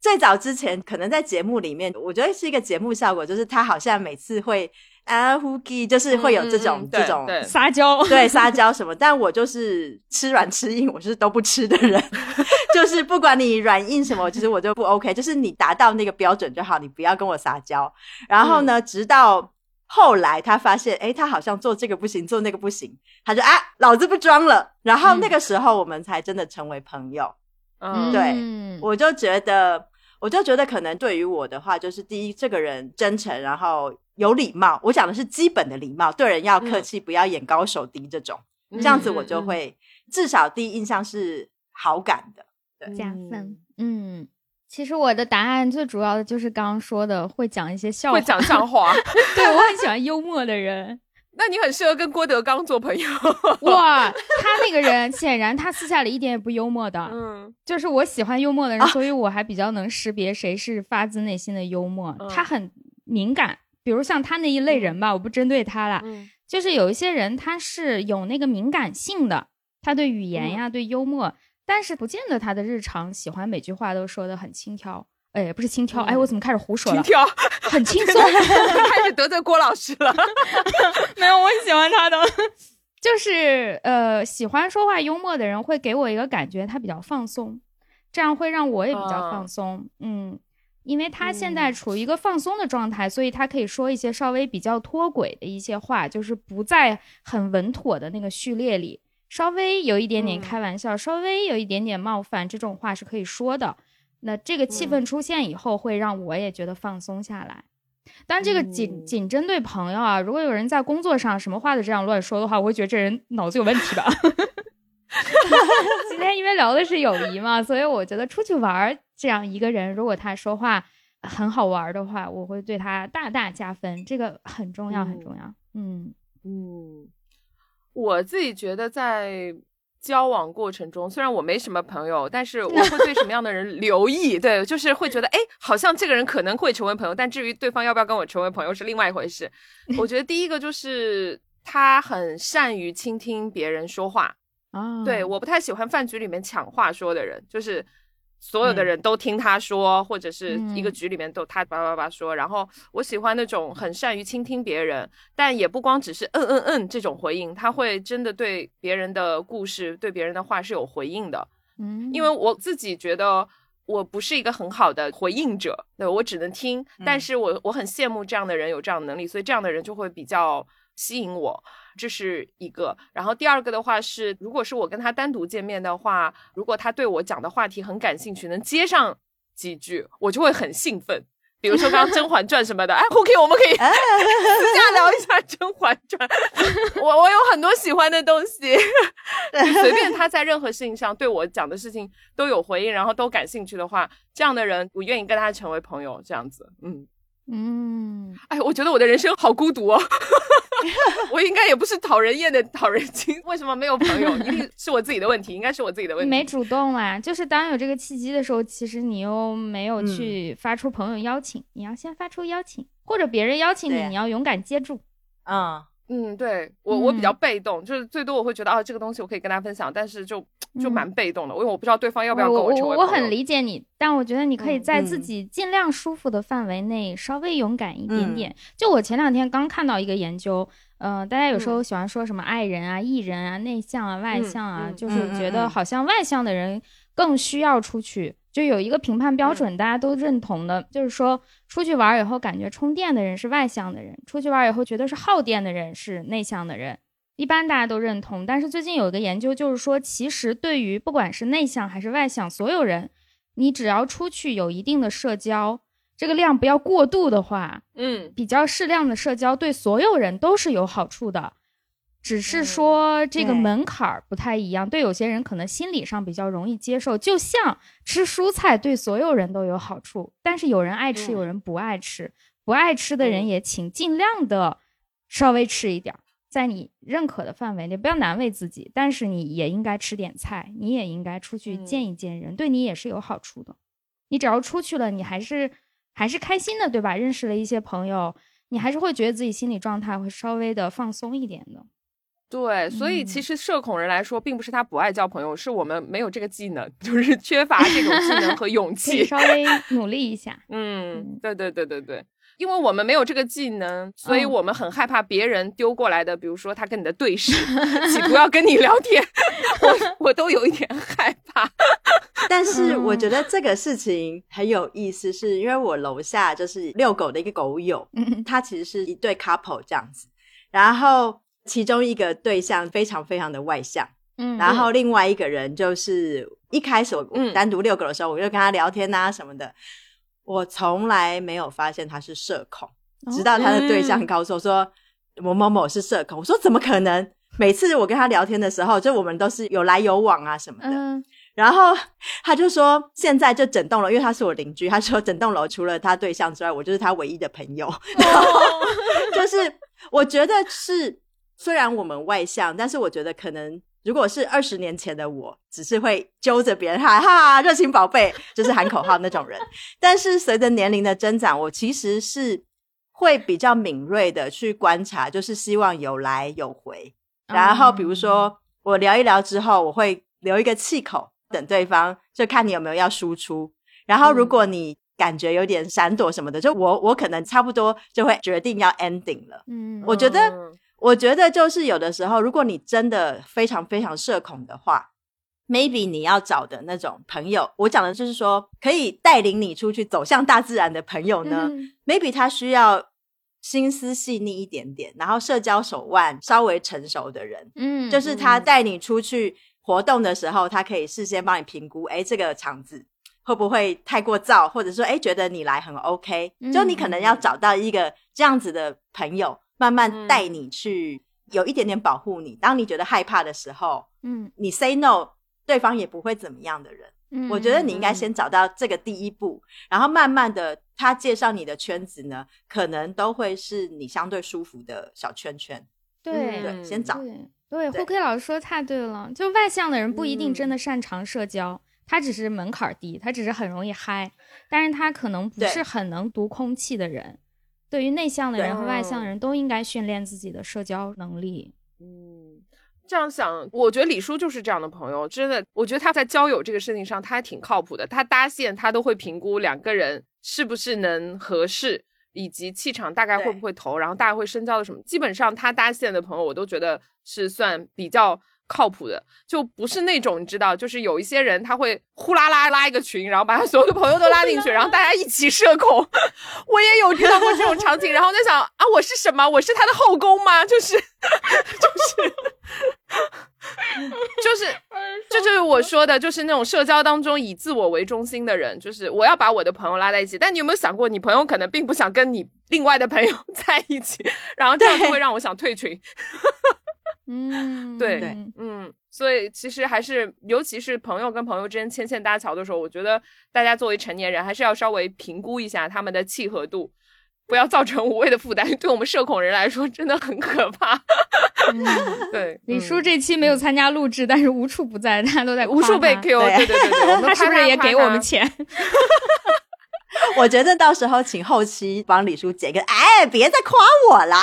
最早之前，可能在节目里面，我觉得是一个节目效果，就是他好像每次会啊呼气，就是会有这种这种撒娇，对撒娇什么。但我就是吃软吃硬，我是都不吃的人，就是不管你软硬什么，其实我就不 OK，就是你达到那个标准就好，你不要跟我撒娇。然后呢，直到。后来他发现，哎，他好像做这个不行，做那个不行，他就啊，老子不装了。然后那个时候，我们才真的成为朋友。嗯，对，我就觉得，我就觉得，可能对于我的话，就是第一，这个人真诚，然后有礼貌。我讲的是基本的礼貌，对人要客气，不要眼高手低这种。这样子我就会至少第一印象是好感的，对，加分。嗯。其实我的答案最主要的就是刚刚说的，会讲一些笑话，会讲笑话。对我很喜欢幽默的人。那你很适合跟郭德纲做朋友。哇，他那个人显然他私下里一点也不幽默的。嗯，就是我喜欢幽默的人，所以我还比较能识别谁是发自内心的幽默。他很敏感，比如像他那一类人吧，我不针对他了。嗯，就是有一些人他是有那个敏感性的，他对语言呀，对幽默。但是不见得他的日常喜欢每句话都说的很轻佻，哎，不是轻佻，哎，我怎么开始胡说了？轻佻，很轻 松，开始得罪郭老师了。没有，我喜欢他的，就是呃，喜欢说话幽默的人会给我一个感觉，他比较放松，这样会让我也比较放松。嗯，因为他现在处于一个放松的状态，所以他可以说一些稍微比较脱轨的一些话，就是不在很稳妥的那个序列里。稍微有一点点开玩笑，稍微有一点点冒犯，这种话是可以说的。那这个气氛出现以后，会让我也觉得放松下来。当然，这个仅仅针对朋友啊。如果有人在工作上什么话都这样乱说的话，我会觉得这人脑子有问题吧。今天因为聊的是友谊嘛，所以我觉得出去玩儿这样一个人，如果他说话很好玩的话，我会对他大大加分。这个很重要，很重要。嗯嗯。我自己觉得在。交往过程中，虽然我没什么朋友，但是我会对什么样的人留意？对，就是会觉得，哎，好像这个人可能会成为朋友，但至于对方要不要跟我成为朋友是另外一回事。我觉得第一个就是他很善于倾听别人说话啊，对，我不太喜欢饭局里面抢话说的人，就是。所有的人都听他说，或者是一个局里面都他叭叭叭说。然后我喜欢那种很善于倾听别人，但也不光只是嗯嗯嗯这种回应，他会真的对别人的故事、对别人的话是有回应的。嗯，因为我自己觉得我不是一个很好的回应者，对我只能听。但是我我很羡慕这样的人有这样的能力，所以这样的人就会比较吸引我。这是一个，然后第二个的话是，如果是我跟他单独见面的话，如果他对我讲的话题很感兴趣，能接上几句，我就会很兴奋。比如说刚《甄嬛传》什么的，哎，OK，我们可以私下聊一下《甄嬛传》。我我有很多喜欢的东西，随便他在任何事情上对我讲的事情都有回应，然后都感兴趣的话，这样的人我愿意跟他成为朋友。这样子，嗯。嗯，哎，我觉得我的人生好孤独哦，我应该也不是讨人厌的讨人精，为什么没有朋友？一定是我自己的问题，应该是我自己的问题。没主动啦，就是当有这个契机的时候，其实你又没有去发出朋友邀请，你要先发出邀请，或者别人邀请你，你要勇敢接住。嗯。嗯，对我我比较被动，就是最多我会觉得啊，这个东西我可以跟大家分享，但是就就蛮被动的，因为我不知道对方要不要跟我成为我我很理解你，但我觉得你可以在自己尽量舒服的范围内稍微勇敢一点点。就我前两天刚看到一个研究，嗯，大家有时候喜欢说什么爱人啊、艺人啊、内向啊、外向啊，就是觉得好像外向的人更需要出去。就有一个评判标准，大家都认同的，就是说出去玩以后感觉充电的人是外向的人，出去玩以后觉得是耗电的人是内向的人。一般大家都认同，但是最近有一个研究，就是说其实对于不管是内向还是外向，所有人，你只要出去有一定的社交，这个量不要过度的话，嗯，比较适量的社交对所有人都是有好处的。只是说这个门槛儿不太一样，对有些人可能心理上比较容易接受。就像吃蔬菜对所有人都有好处，但是有人爱吃，有人不爱吃。不爱吃的人也请尽量的稍微吃一点，在你认可的范围内，不要难为自己。但是你也应该吃点菜，你也应该出去见一见人，对你也是有好处的。你只要出去了，你还是还是开心的，对吧？认识了一些朋友，你还是会觉得自己心理状态会稍微的放松一点的。对，所以其实社恐人来说，并不是他不爱交朋友，是我们没有这个技能，就是缺乏这种技能和勇气，稍微 努力一下。嗯，对对对对对，因为我们没有这个技能，所以我们很害怕别人丢过来的，比如说他跟你的对视，企图要跟你聊天，我我都有一点害怕。但是我觉得这个事情很有意思，是因为我楼下就是遛狗的一个狗友，他其实是一对 couple 这样子，然后。其中一个对象非常非常的外向，嗯，然后另外一个人就是一开始我单独遛狗的时候，我就跟他聊天啊什么的，我从来没有发现他是社恐，直到他的对象告诉我说某某某是社恐，我说怎么可能？每次我跟他聊天的时候，就我们都是有来有往啊什么的，然后他就说现在就整栋楼，因为他是我邻居，他说整栋楼除了他对象之外，我就是他唯一的朋友，然后就是我觉得是。虽然我们外向，但是我觉得可能如果是二十年前的我，只是会揪着别人喊哈热情宝贝，就是喊口号那种人。但是随着年龄的增长，我其实是会比较敏锐的去观察，就是希望有来有回。然后比如说我聊一聊之后，我会留一个气口，等对方就看你有没有要输出。然后如果你感觉有点闪躲什么的，就我我可能差不多就会决定要 ending 了。嗯，我觉得。我觉得就是有的时候，如果你真的非常非常社恐的话，maybe 你要找的那种朋友，我讲的就是说可以带领你出去走向大自然的朋友呢，maybe 他需要心思细腻一点点，然后社交手腕稍微成熟的人，嗯，就是他带你出去活动的时候，他可以事先帮你评估，哎，这个场子会不会太过燥，或者说，哎，觉得你来很 OK，就你可能要找到一个这样子的朋友。慢慢带你去，有一点点保护你。当你觉得害怕的时候，嗯，你 say no，对方也不会怎么样的人。嗯，我觉得你应该先找到这个第一步，然后慢慢的，他介绍你的圈子呢，可能都会是你相对舒服的小圈圈。对对，先找。对，胡 K 老师说太对了，就外向的人不一定真的擅长社交，他只是门槛低，他只是很容易嗨，但是他可能不是很能读空气的人。对于内向的人和外向的人都应该训练自己的社交能力。嗯，这样想，我觉得李叔就是这样的朋友，真的，我觉得他在交友这个事情上他还挺靠谱的。他搭线他都会评估两个人是不是能合适，以及气场大概会不会投，然后大概会深交的什么。基本上他搭线的朋友，我都觉得是算比较。靠谱的就不是那种你知道，就是有一些人他会呼啦啦拉一个群，然后把他所有的朋友都拉进去，然后大家一起社恐。我也有遇到过这种场景，然后在想啊，我是什么？我是他的后宫吗？就是，就是，就是，这就是我说的，就是那种社交当中以自我为中心的人，就是我要把我的朋友拉在一起。但你有没有想过，你朋友可能并不想跟你另外的朋友在一起，然后这样就会让我想退群。嗯，对，嗯，所以其实还是，尤其是朋友跟朋友之间牵线搭桥的时候，我觉得大家作为成年人，还是要稍微评估一下他们的契合度，不要造成无谓的负担。对我们社恐人来说，真的很可怕。对，李叔这期没有参加录制，但是无处不在，大家都在无数被 Q。对对对对，他是不是也给我们钱？我觉得到时候请后期帮李叔剪个，哎，别再夸我了。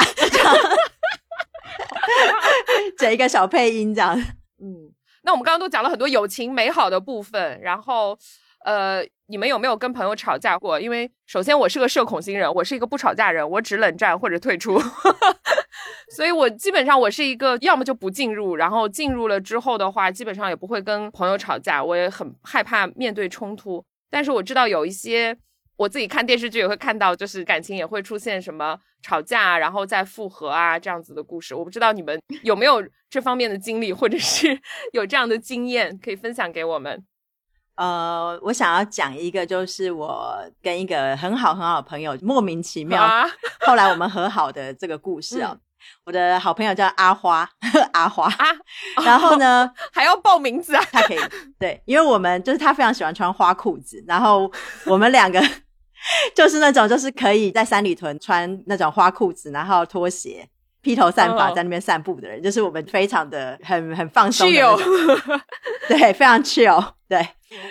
整一个小配音这样，嗯，那我们刚刚都讲了很多友情美好的部分，然后，呃，你们有没有跟朋友吵架过？因为首先我是个社恐星人，我是一个不吵架人，我只冷战或者退出，所以我基本上我是一个要么就不进入，然后进入了之后的话，基本上也不会跟朋友吵架，我也很害怕面对冲突。但是我知道有一些。我自己看电视剧也会看到，就是感情也会出现什么吵架，然后再复合啊这样子的故事。我不知道你们有没有这方面的经历，或者是 有这样的经验可以分享给我们。呃，我想要讲一个，就是我跟一个很好很好的朋友莫名其妙，后来我们和好的这个故 事啊。我的好朋友叫阿花，阿花啊，然后呢还要报名字啊？他可以对，因为我们就是他非常喜欢穿花裤子，然后我们两个。就是那种，就是可以在三里屯穿那种花裤子，然后拖鞋，披头散发在那边散步的人，就是我们非常的很 很放松的那种，对，非常 chill，对。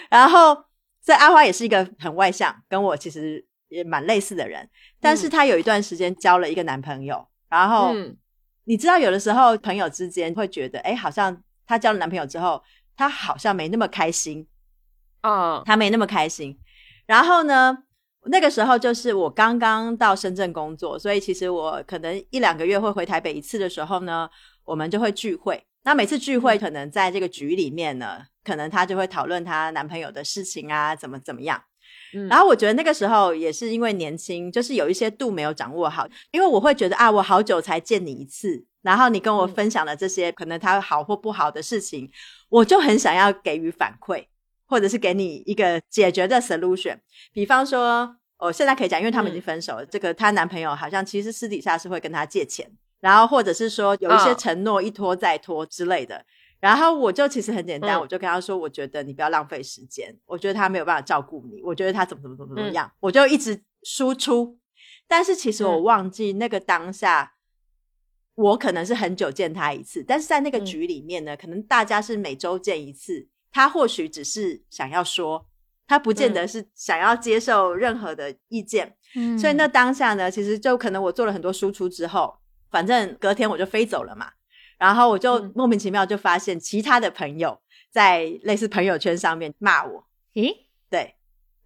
然后这阿花也是一个很外向，跟我其实也蛮类似的人，但是她有一段时间交了一个男朋友，然后你知道，有的时候朋友之间会觉得，哎，好像她交了男朋友之后，她好像没那么开心。啊，她没那么开心，然后呢？那个时候就是我刚刚到深圳工作，所以其实我可能一两个月会回台北一次的时候呢，我们就会聚会。那每次聚会可能在这个局里面呢，可能她就会讨论她男朋友的事情啊，怎么怎么样。然后我觉得那个时候也是因为年轻，就是有一些度没有掌握好，因为我会觉得啊，我好久才见你一次，然后你跟我分享了这些可能他好或不好的事情，我就很想要给予反馈。或者是给你一个解决的 solution，比方说，我现在可以讲，因为他们已经分手了。这个她男朋友好像其实私底下是会跟她借钱，然后或者是说有一些承诺一拖再拖之类的。然后我就其实很简单，我就跟他说，我觉得你不要浪费时间，我觉得他没有办法照顾你，我觉得他怎么怎么怎么怎么样，我就一直输出。但是其实我忘记那个当下，我可能是很久见他一次，但是在那个局里面呢，可能大家是每周见一次。他或许只是想要说，他不见得是想要接受任何的意见。嗯，所以那当下呢，其实就可能我做了很多输出之后，反正隔天我就飞走了嘛。然后我就莫名其妙就发现其他的朋友在类似朋友圈上面骂我。咦？对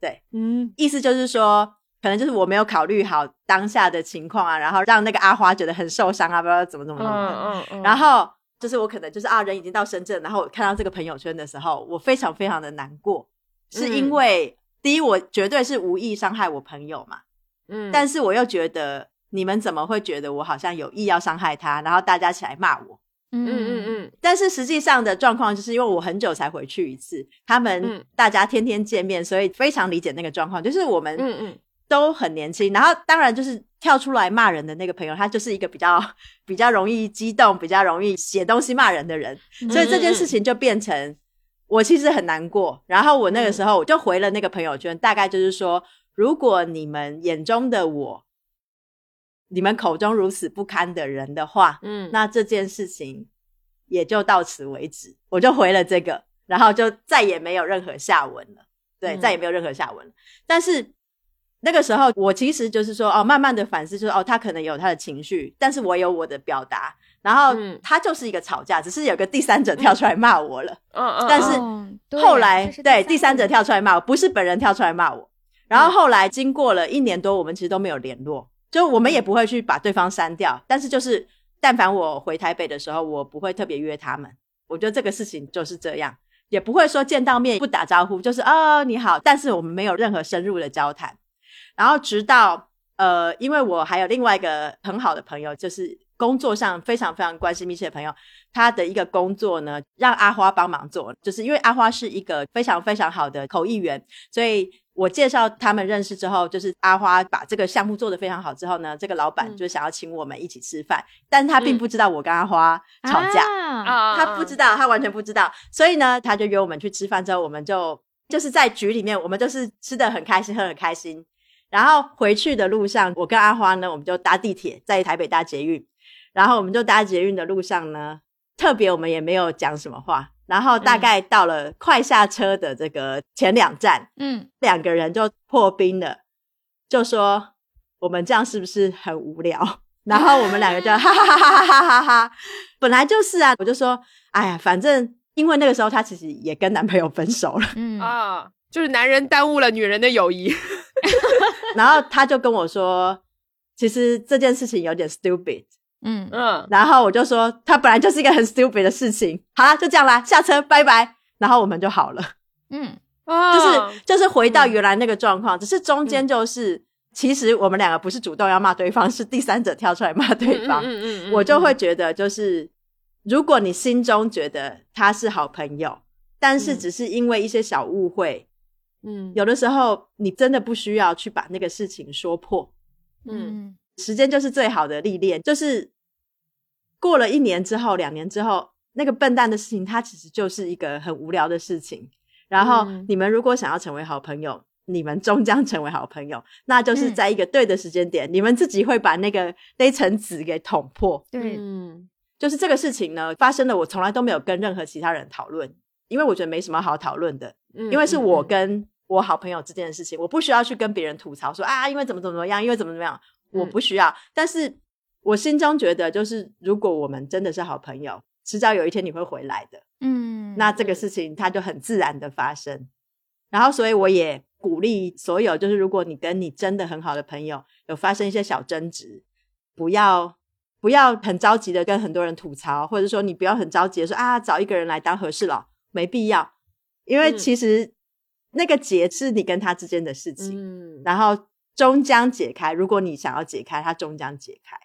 对，嗯，意思就是说，可能就是我没有考虑好当下的情况啊，然后让那个阿花觉得很受伤啊，不知道怎么怎么怎么。嗯嗯嗯。然后。就是我可能就是啊，人已经到深圳，然后我看到这个朋友圈的时候，我非常非常的难过，是因为第一，我绝对是无意伤害我朋友嘛，嗯，但是我又觉得你们怎么会觉得我好像有意要伤害他，然后大家起来骂我，嗯嗯。嗯，但是实际上的状况就是因为我很久才回去一次，他们大家天天见面，所以非常理解那个状况，就是我们嗯嗯都很年轻，然后当然就是。跳出来骂人的那个朋友，他就是一个比较比较容易激动、比较容易写东西骂人的人，所以这件事情就变成我其实很难过。然后我那个时候我就回了那个朋友圈，大概就是说，如果你们眼中的我，你们口中如此不堪的人的话，嗯，那这件事情也就到此为止，我就回了这个，然后就再也没有任何下文了。对，再也没有任何下文。但是那个时候，我其实就是说，哦，慢慢的反思，就是哦，他可能有他的情绪，但是我有我的表达。然后他就是一个吵架，只是有个第三者跳出来骂我了。嗯嗯。但是后来，对第三者跳出来骂我，不是本人跳出来骂我。然后后来经过了一年多，我们其实都没有联络，就我们也不会去把对方删掉。但是就是，但凡我回台北的时候，我不会特别约他们。我觉得这个事情就是这样。也不会说见到面不打招呼，就是哦你好，但是我们没有任何深入的交谈。然后直到呃，因为我还有另外一个很好的朋友，就是工作上非常非常关系密切的朋友，他的一个工作呢，让阿花帮忙做，就是因为阿花是一个非常非常好的口译员，所以。我介绍他们认识之后，就是阿花把这个项目做得非常好之后呢，这个老板就想要请我们一起吃饭，但是他并不知道我跟阿花吵架，他不知道，他完全不知道，所以呢，他就约我们去吃饭之后，我们就就是在局里面，我们就是吃的很开心，喝很开心，然后回去的路上，我跟阿花呢，我们就搭地铁，在台北搭捷运，然后我们就搭捷运的路上呢，特别我们也没有讲什么话。然后大概到了快下车的这个前两站，嗯，两个人就破冰了，就说我们这样是不是很无聊？然后我们两个就 哈哈哈哈哈哈哈，本来就是啊，我就说，哎呀，反正因为那个时候她其实也跟男朋友分手了，嗯啊，就是男人耽误了女人的友谊，然后他就跟我说，其实这件事情有点 stupid。嗯嗯，然后我就说，他本来就是一个很 stupid 的事情。好了，就这样啦，下车，拜拜。然后我们就好了。嗯，就是就是回到原来那个状况，只是中间就是，其实我们两个不是主动要骂对方，是第三者跳出来骂对方。嗯嗯，我就会觉得，就是如果你心中觉得他是好朋友，但是只是因为一些小误会，嗯，有的时候你真的不需要去把那个事情说破。嗯，时间就是最好的历练，就是。过了一年之后，两年之后，那个笨蛋的事情，它其实就是一个很无聊的事情。然后你们如果想要成为好朋友，你们终将成为好朋友，那就是在一个对的时间点，你们自己会把那个那层纸给捅破。对，嗯，就是这个事情呢，发生了，我从来都没有跟任何其他人讨论，因为我觉得没什么好讨论的。嗯，因为是我跟我好朋友之间的事情，我不需要去跟别人吐槽说啊，因为怎么怎么样，因为怎么怎么样，我不需要。但是。我心中觉得，就是如果我们真的是好朋友，迟早有一天你会回来的。嗯，那这个事情它就很自然的发生。然后，所以我也鼓励所有，就是如果你跟你真的很好的朋友有发生一些小争执，不要不要很着急的跟很多人吐槽，或者说你不要很着急的说啊，找一个人来当和事佬，没必要。因为其实那个结是你跟他之间的事情，嗯，然后终将解开。如果你想要解开，它终将解开。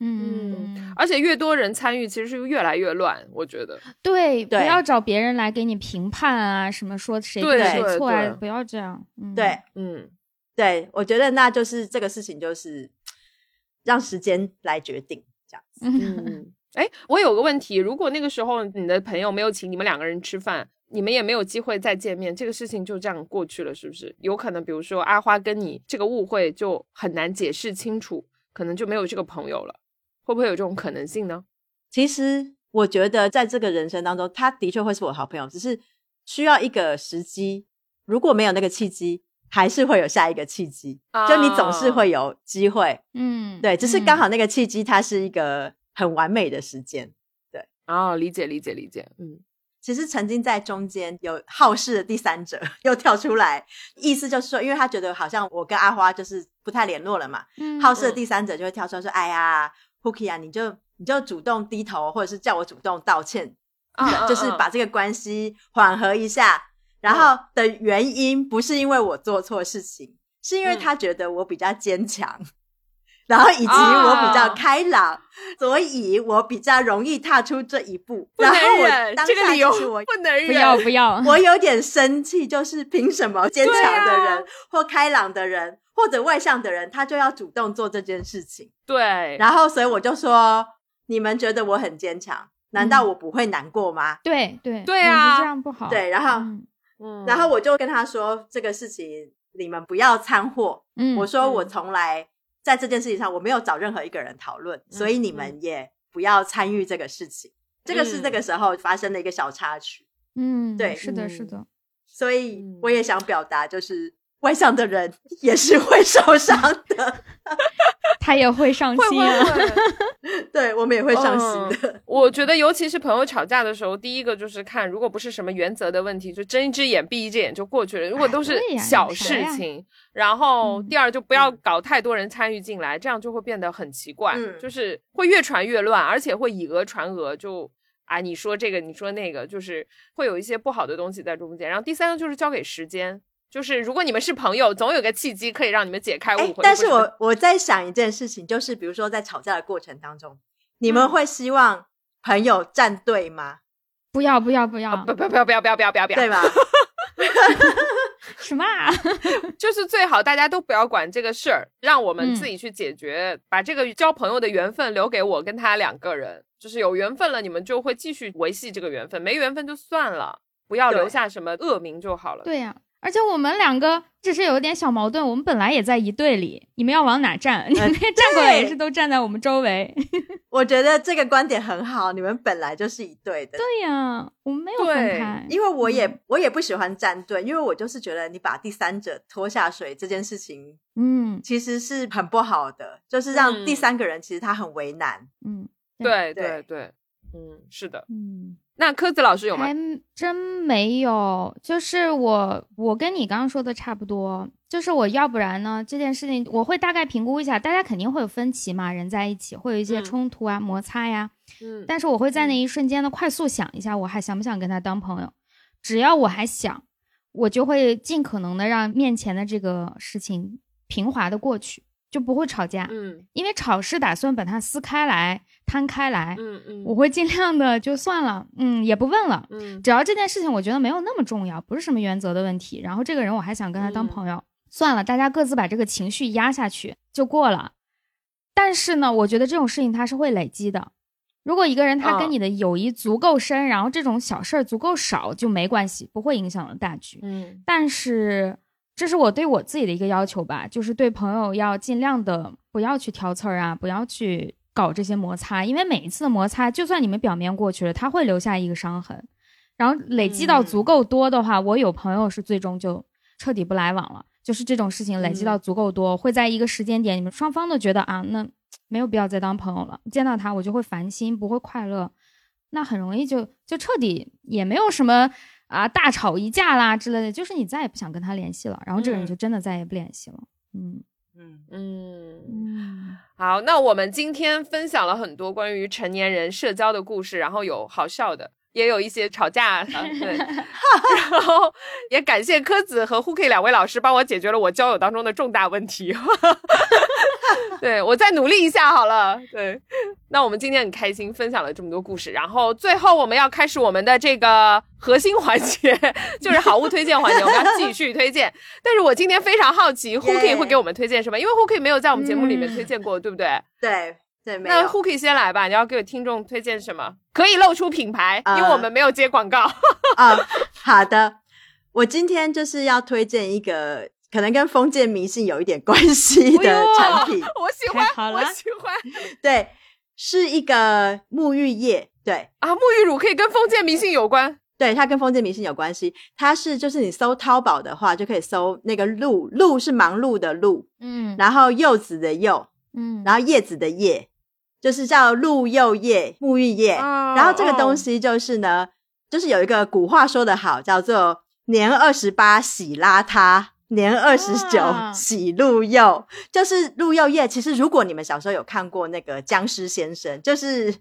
嗯，而且越多人参与，其实是越来越乱。我觉得，对，不要找别人来给你评判啊，什么说谁对谁错啊，不要这样。对，嗯，对，我觉得那就是这个事情，就是让时间来决定这样子。嗯，哎，我有个问题，如果那个时候你的朋友没有请你们两个人吃饭，你们也没有机会再见面，这个事情就这样过去了，是不是？有可能，比如说阿花跟你这个误会就很难解释清楚，可能就没有这个朋友了。会不会有这种可能性呢？其实我觉得，在这个人生当中，他的确会是我好朋友，只是需要一个时机。如果没有那个契机，还是会有下一个契机。就你总是会有机会，嗯，对，只是刚好那个契机，它是一个很完美的时间。对，哦，理解，理解，理解。嗯，其实曾经在中间有好事的第三者 又跳出来，意思就是说，因为他觉得好像我跟阿花就是不太联络了嘛，嗯，好事的第三者就会跳出来说：“哎呀。” hookie 啊，你就你就主动低头，或者是叫我主动道歉，就是把这个关系缓和一下。然后的原因不是因为我做错事情，是因为他觉得我比较坚强，然后以及我比较开朗，所以我比较容易踏出这一步。然后我当下就是我不能忍，不要不要，我有点生气，就是凭什么坚强的人或开朗的人？或者外向的人，他就要主动做这件事情。对，然后所以我就说，你们觉得我很坚强，难道我不会难过吗？对对对啊，这样不好。对，然后，嗯，然后我就跟他说，这个事情你们不要掺和。嗯，我说我从来在这件事情上我没有找任何一个人讨论，所以你们也不要参与这个事情。这个是那个时候发生的一个小插曲。嗯，对，是的，是的。所以我也想表达，就是外向的人也是会受伤的，他也会上心啊。对，我们也会上心的。我觉得，尤其是朋友吵架的时候，第一个就是看，如果不是什么原则的问题，就睁一只眼闭一只眼就过去了。如果都是小事情，然后第二就不要搞太多人参与进来，这样就会变得很奇怪，就是会越传越乱，而且会以讹传讹，就。啊，你说这个，你说那个，就是会有一些不好的东西在中间。然后第三个就是交给时间，就是如果你们是朋友，总有个契机可以让你们解开误会。但是我我在想一件事情，就是比如说在吵架的过程当中，你们会希望朋友站队吗？不要不要不要不不不要不要不要不要不要，对吧？什么？啊？就是最好大家都不要管这个事儿，让我们自己去解决，把这个交朋友的缘分留给我跟他两个人。就是有缘分了，你们就会继续维系这个缘分；没缘分就算了，不要留下什么恶名就好了。对呀，而且我们两个只是有一点小矛盾，我们本来也在一队里，你们要往哪站？你们站过来也是都站在我们周围。我觉得这个观点很好，你们本来就是一队的。对呀，我们没有分开，因为我也我也不喜欢站队，因为我就是觉得你把第三者拖下水这件事情，嗯，其实是很不好的，就是让第三个人其实他很为难，嗯。对对对，嗯，是的，嗯，那柯子老师有吗？还真没有，就是我，我跟你刚刚说的差不多，就是我要不然呢，这件事情我会大概评估一下，大家肯定会有分歧嘛，人在一起会有一些冲突啊、摩擦呀，嗯，但是我会在那一瞬间呢，快速想一下，我还想不想跟他当朋友？只要我还想，我就会尽可能的让面前的这个事情平滑的过去。就不会吵架，嗯，因为吵是打算把它撕开来、摊开来，嗯嗯，我会尽量的就算了，嗯，也不问了，嗯，只要这件事情我觉得没有那么重要，不是什么原则的问题，然后这个人我还想跟他当朋友，算了，大家各自把这个情绪压下去就过了。但是呢，我觉得这种事情它是会累积的，如果一个人他跟你的友谊足够深，然后这种小事儿足够少就没关系，不会影响了大局，嗯，但是。这是我对我自己的一个要求吧，就是对朋友要尽量的不要去挑刺儿啊，不要去搞这些摩擦，因为每一次的摩擦，就算你们表面过去了，它会留下一个伤痕，然后累积到足够多的话，我有朋友是最终就彻底不来往了。就是这种事情累积到足够多，会在一个时间点，你们双方都觉得啊，那 没有必要再当朋友了。见到他我就会烦心，不会快乐，那很容易就就彻底也没有什么。啊，大吵一架啦之类的，就是你再也不想跟他联系了，然后这个人就真的再也不联系了。嗯嗯嗯嗯。好，那我们今天分享了很多关于成年人社交的故事，然后有好笑的，也有一些吵架的，对。然后也感谢柯子和 h o o k 两位老师帮我解决了我交友当中的重大问题。对我再努力一下好了。对，那我们今天很开心，分享了这么多故事。然后最后我们要开始我们的这个核心环节，就是好物推荐环节，我们要继续推荐。但是我今天非常好奇 h o o k 会给我们推荐什么？因为 h o o k 没有在我们节目里面推荐过，对不对？对对，那 h o o k 先来吧，你要给听众推荐什么？可以露出品牌，因为我们没有接广告。啊，好的，我今天就是要推荐一个。可能跟封建迷信有一点关系的产品，我喜欢，我喜欢。对，是一个沐浴液。对啊，沐浴乳可以跟封建迷信有关。对，它跟封建迷信有关系。它是就是你搜淘宝的话，就可以搜那个“鹿”，“鹿”是忙碌的“鹿”，嗯，然后柚子的“柚”，嗯，然后叶子的“叶”，就是叫鹿柚叶沐浴液。然后这个东西就是呢，就是有一个古话说的好，叫做“年二十八洗邋遢”。年二十九洗鹿柚，就是鹿柚叶。其实，如果你们小时候有看过那个僵尸先生，就是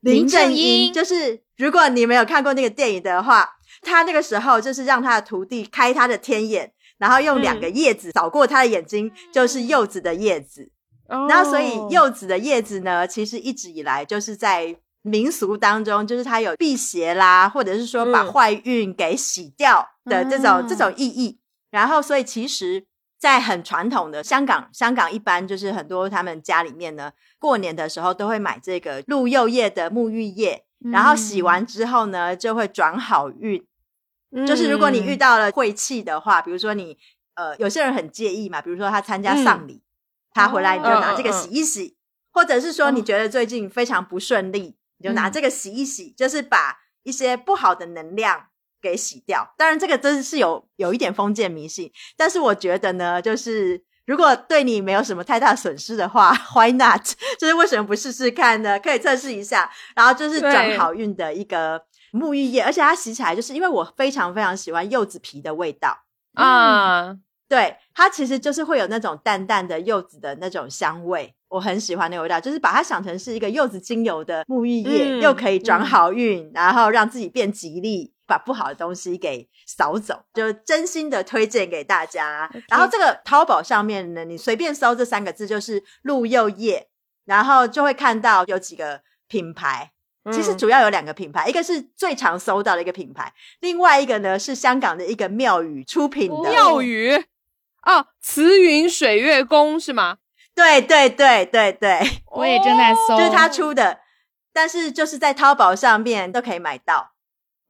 林正英，就是如果你没有看过那个电影的话，他那个时候就是让他的徒弟开他的天眼，然后用两个叶子扫过他的眼睛，就是柚子的叶子。然后，所以柚子的叶子呢，其实一直以来就是在民俗当中，就是它有辟邪啦，或者是说把坏运给洗掉的这种这种意义。然后，所以其实，在很传统的香港，香港一般就是很多他们家里面呢，过年的时候都会买这个鹿柚叶的沐浴液，然后洗完之后呢，就会转好运。就是如果你遇到了晦气的话，比如说你呃，有些人很介意嘛，比如说他参加丧礼，他回来你就拿这个洗一洗，或者是说你觉得最近非常不顺利，你就拿这个洗一洗，就是把一些不好的能量给洗掉。当然，这个真是有有一点封建迷信，但是我觉得呢，就是如果对你没有什么太大损失的话，Why not？就是为什么不试试看呢？可以测试一下，然后就是转好运的一个沐浴液，而且它洗起来就是因为我非常非常喜欢柚子皮的味道啊。对，它其实就是会有那种淡淡的柚子的那种香味，我很喜欢那个味道。就是把它想成是一个柚子精油的沐浴液，又可以转好运，然后让自己变吉利，把不好的东西给扫走，就真心的推荐给大家。然后这个淘宝上面呢，你随便搜这三个字就是鹿柚叶，然后就会看到有几个品牌。其实主要有两个品牌，一个是最常搜到的一个品牌，另外一个呢是香港的一个庙宇出品的庙宇。哦，慈云水月宫是吗？对对对对对，我也正在搜，就是他出的，但是就是在淘宝上面都可以买到。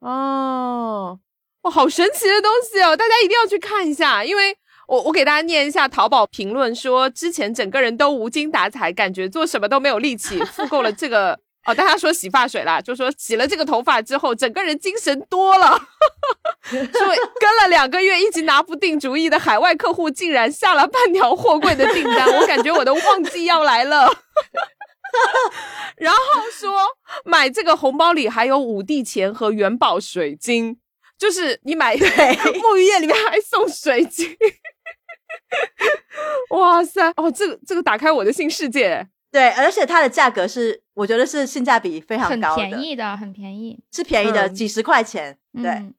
哦，哇，好神奇的东西哦！大家一定要去看一下，因为我我给大家念一下淘宝评论，说之前整个人都无精打采，感觉做什么都没有力气，复购了这个。哦，大家说洗发水啦，就说洗了这个头发之后，整个人精神多了。说跟了两个月一直拿不定主意的海外客户，竟然下了半条货柜的订单，我感觉我的旺季要来了。然后说买这个红包里还有五帝钱和元宝水晶，就是你买沐浴液里面还送水晶。哇塞，哦，这个这个打开我的新世界。对，而且它的价格是，我觉得是性价比非常高的，很便宜的，很便宜，是便宜的，几十块钱。对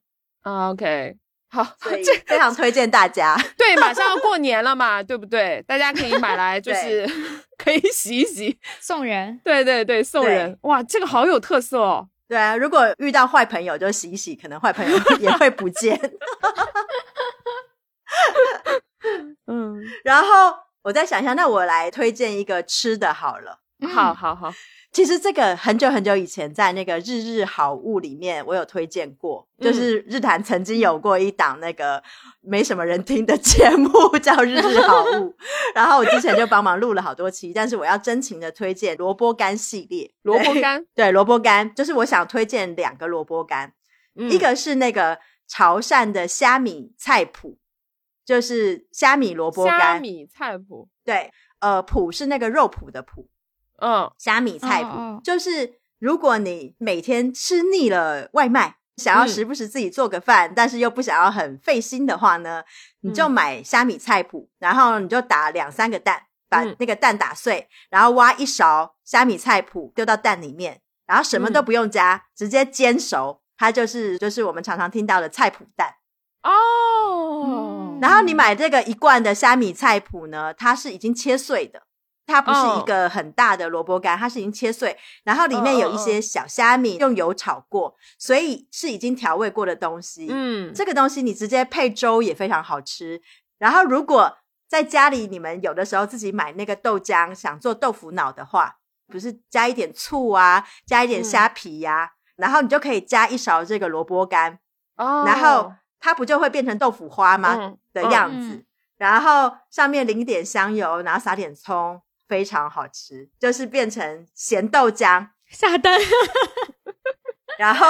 ，OK，好，这非常推荐大家。对，马上要过年了嘛，对不对？大家可以买来，就是可以洗一洗，送人。对对对，送人。哇，这个好有特色哦。对啊，如果遇到坏朋友就洗一洗，可能坏朋友 也会不见。嗯，然后。我再想一下，那我来推荐一个吃的好了。好好好，其实这个很久很久以前在那个日日好物里面，我有推荐过，就是日坛曾经有过一档那个没什么人听的 节目叫日日好物，然后我之前就帮忙录了好多期，但是我要真情的推荐萝卜干系列。萝卜干，对，萝卜干，就是我想推荐两个萝卜干，一个是那个潮汕的虾米菜谱。就是虾米萝卜干，虾米菜谱，对，呃，谱是那个肉脯的脯，嗯，虾米菜谱，就是如果你每天吃腻了外卖，想要时不时自己做个饭，但是又不想要很费心的话呢，你就买虾米菜谱，然后你就打两三个蛋，把那个蛋打碎，然后挖一勺虾米菜谱丢到蛋里面，然后什么都不用加，直接煎熟，它就是就是我们常常听到的菜谱蛋。哦，然后你买这个一罐的虾米菜谱呢，它是已经切碎的，它不是一个很大的萝卜干，它是已经切碎，然后里面有一些小虾米用油炒过，所以是已经调味过的东西。嗯，这个东西你直接配粥也非常好吃。然后如果在家里你们有的时候自己买那个豆浆想做豆腐脑的话，不是加一点醋啊，加一点虾皮呀，然后你就可以加一勺这个萝卜干，哦，然后。它不就会变成豆腐花吗的样子？然后上面淋点香油，然后撒点葱，非常好吃，就是变成咸豆浆。下单。然后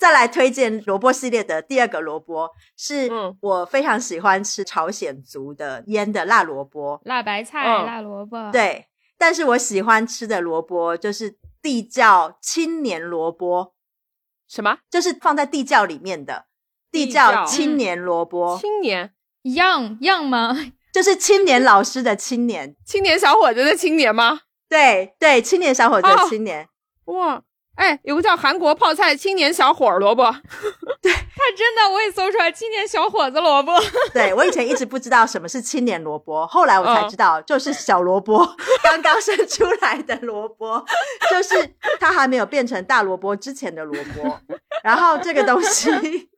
再来推荐萝卜系列的第二个萝卜，是我非常喜欢吃朝鲜族的腌的辣萝卜、辣白菜、辣萝卜。对，但是我喜欢吃的萝卜就是地窖青年萝卜。什么？就是放在地窖里面的。地窖青年萝卜，青年 young young 吗？就是青年老师的青年，青年小伙子的青年吗？对对，青年小伙子的青年。哇，哎，有个叫韩国泡菜青年小伙萝卜，对，他真的，我也搜出来青年小伙子萝卜。对我以前一直不知道什么是青年萝卜，后来我才知道，就是小萝卜刚刚生出来的萝卜，就是它还没有变成大萝卜之前的萝卜。然后这个东西。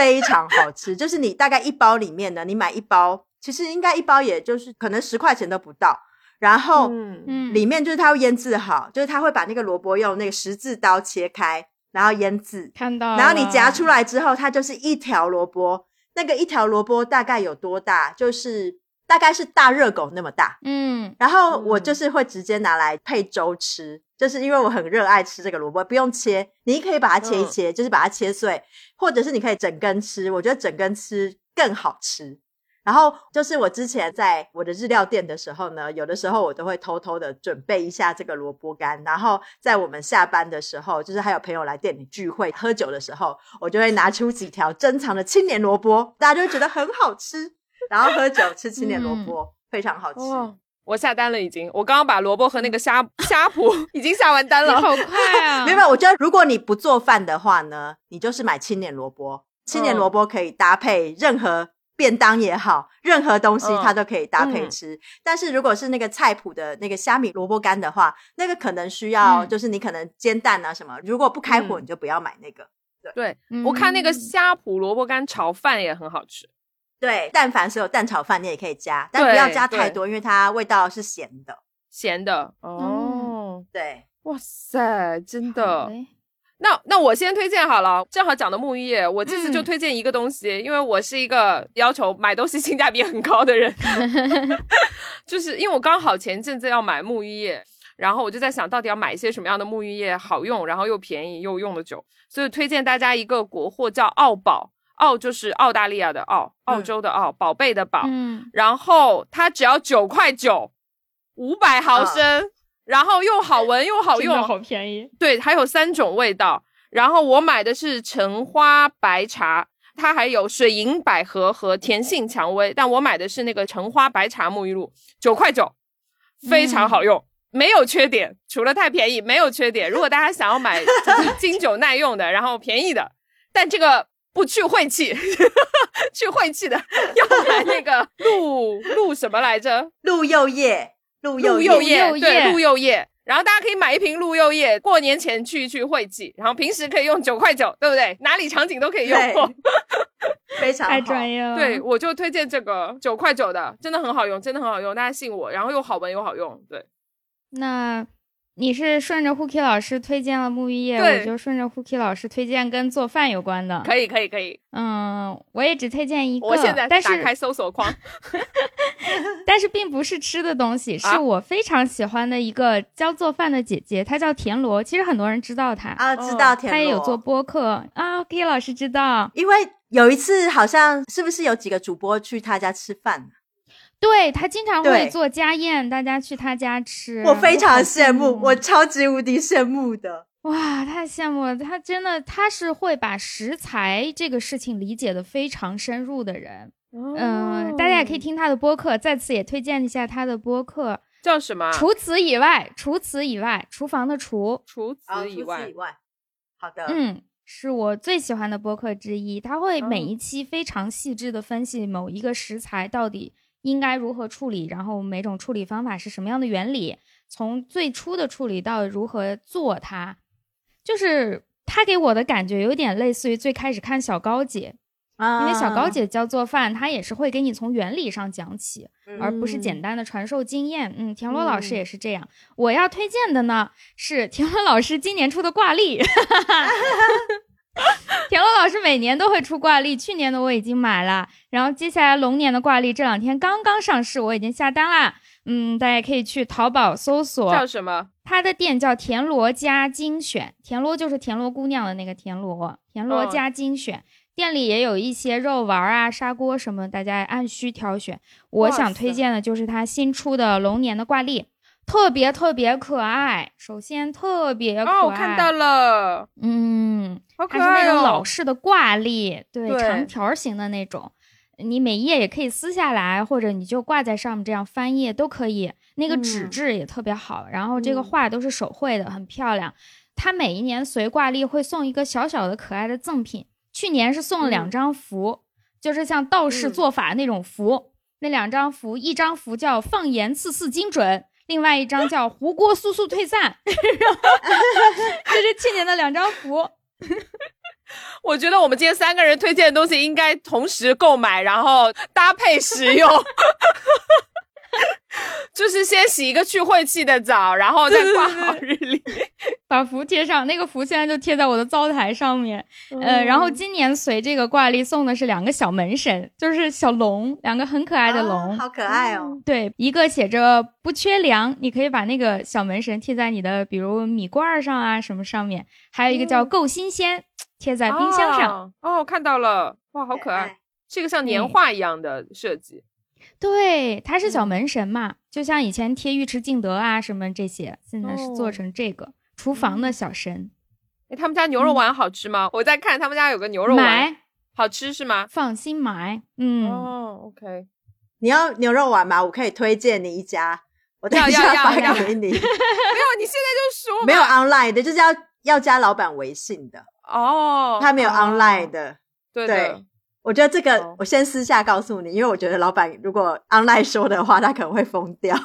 非常好吃，就是你大概一包里面呢，你买一包，其实应该一包也就是可能十块钱都不到。然后，嗯，里面就是它会腌制好，就是它会把那个萝卜用那个十字刀切开，然后腌制。看到。然后你夹出来之后，它就是一条萝卜，那个一条萝卜大概有多大？就是大概是大热狗那么大，嗯，然后我就是会直接拿来配粥吃，就是因为我很热爱吃这个萝卜，不用切，你可以把它切一切，就是把它切碎，或者是你可以整根吃，我觉得整根吃更好吃。然后就是我之前在我的日料店的时候呢，有的时候我都会偷偷的准备一下这个萝卜干，然后在我们下班的时候，就是还有朋友来店里聚会喝酒的时候，我就会拿出几条珍藏的青年萝卜，大家就会觉得很好吃。然后喝酒吃青年萝卜，非常好吃。我下单了，已经。我刚刚把萝卜和那个虾虾脯已经下完单了，好快啊！没有，我觉得如果你不做饭的话呢，你就是买青年萝卜。青年萝卜可以搭配任何便当也好，任何东西它都可以搭配吃。但是如果是那个菜谱的那个虾米萝卜干的话，那个可能需要就是你可能煎蛋啊什么，如果不开火你就不要买那个。对，我看那个虾脯萝卜干炒饭也很好吃。对，但凡是有蛋炒饭，你也可以加，但不要加太多，因为它味道是咸的。咸的哦，对，哇塞，真的。那那我先推荐好了，正好讲的沐浴液，我这次就推荐一个东西，因为我是一个要求买东西性价比很高的人，就是因为我刚好前阵子要买沐浴液，然后我就在想到底要买一些什么样的沐浴液好用，然后又便宜又用的久，所以推荐大家一个国货叫奥宝。澳就是澳大利亚的澳，澳洲的澳，宝贝的宝。嗯，然后它只要九块九，五百毫升，然后又好闻又好用，好便宜。对，还有三种味道。然后我买的是橙花白茶，它还有水银百合和甜杏蔷薇，但我买的是那个橙花白茶沐浴露，九块九，非常好用，没有缺点，除了太便宜，没有缺点。如果大家想要买 经久耐用的，然后便宜的，但这个。不去晦气，去晦气的要买那个 鹿鹿什么来着？鹿柚叶，鹿柚叶，对，鹿柚叶。然后大家可以买一瓶鹿柚叶，过年前去一去晦气，然后平时可以用九块九，对不对？哪里场景都可以用过，非常太专业了。对，我就推荐这个九块九的，真的很好用，真的很好用，大家信我。然后又好闻又好用，对。那。你是顺着 Hooky 老师推荐了沐浴液，我就顺着 Hooky 老师推荐跟做饭有关的。可以，可以，可以。嗯，我也只推荐一个。我现在打开搜索框，但是并不是吃的东西，是我非常喜欢的一个教做饭的姐姐，她叫田螺。其实很多人知道她啊，知道田螺。她也有做播客啊，Hooky 老师知道。因为有一次好像是不是有几个主播去她家吃饭？对他经常会做家宴，大家去他家吃，我非常羡慕，我超级无敌羡慕的，哇，太羡慕了！他真的，他是会把食材这个事情理解的非常深入的人。嗯，大家也可以听他的播客，再次也推荐一下他的播客，叫什么？除此以外，除此以外，厨房的厨，除此以外，好的，嗯，是我最喜欢的播客之一。他会每一期非常细致的分析某一个食材到底。应该如何处理？然后每种处理方法是什么样的原理？从最初的处理到如何做它，就是他给我的感觉有点类似于最开始看小高姐，因为小高姐教做饭，她也是会给你从原理上讲起，而不是简单的传授经验。嗯，田螺老师也是这样。我要推荐的呢是田螺老师今年出的挂历。田螺老师每年都会出挂历，去年的我已经买了，然后接下来龙年的挂历这两天刚刚上市，我已经下单啦。嗯，大家可以去淘宝搜索叫什么？他的店叫田螺家精选，田螺就是田螺姑娘的那个田螺，田螺家精选店里也有一些肉丸啊、砂锅什么，大家按需挑选。我想推荐的就是它新出的龙年的挂历。特别特别可爱，首先特别可爱，我看到了，嗯，它是那种老式的挂历，对，长条形的那种，你每页也可以撕下来，或者你就挂在上面这样翻页都可以。那个纸质也特别好，然后这个画都是手绘的，很漂亮。它每一年随挂历会送一个小小的可爱的赠品，去年是送了两张符，就是像道士做法那种符，那两张符，一张符叫放盐次次精准。另外一张叫“糊锅速速退散”，这 是去年的两张符。我觉得我们今天三个人推荐的东西应该同时购买，然后搭配使用。就是先洗一个去晦气的澡，然后再挂好日历。把符贴上，那个符现在就贴在我的灶台上面。呃，然后今年随这个挂历送的是两个小门神，就是小龙，两个很可爱的龙，好可爱哦。对，一个写着不缺粮，你可以把那个小门神贴在你的比如米罐上啊什么上面。还有一个叫够新鲜，贴在冰箱上。哦，看到了，哇，好可爱，是一个像年画一样的设计。对，它是小门神嘛，就像以前贴尉迟敬德啊什么这些，现在是做成这个。厨房的小神，哎，他们家牛肉丸好吃吗？我在看他们家有个牛肉丸，好吃是吗？放心买，嗯，哦，OK，你要牛肉丸吗？我可以推荐你一家，我等一下 发给你。没有，你现在就说没有 online 的，就是要要加老板微信的。哦，他没有 online 的，对，我觉得这个我先私下告诉你，因为我觉得老板如果 online 说的话，他可能会疯掉。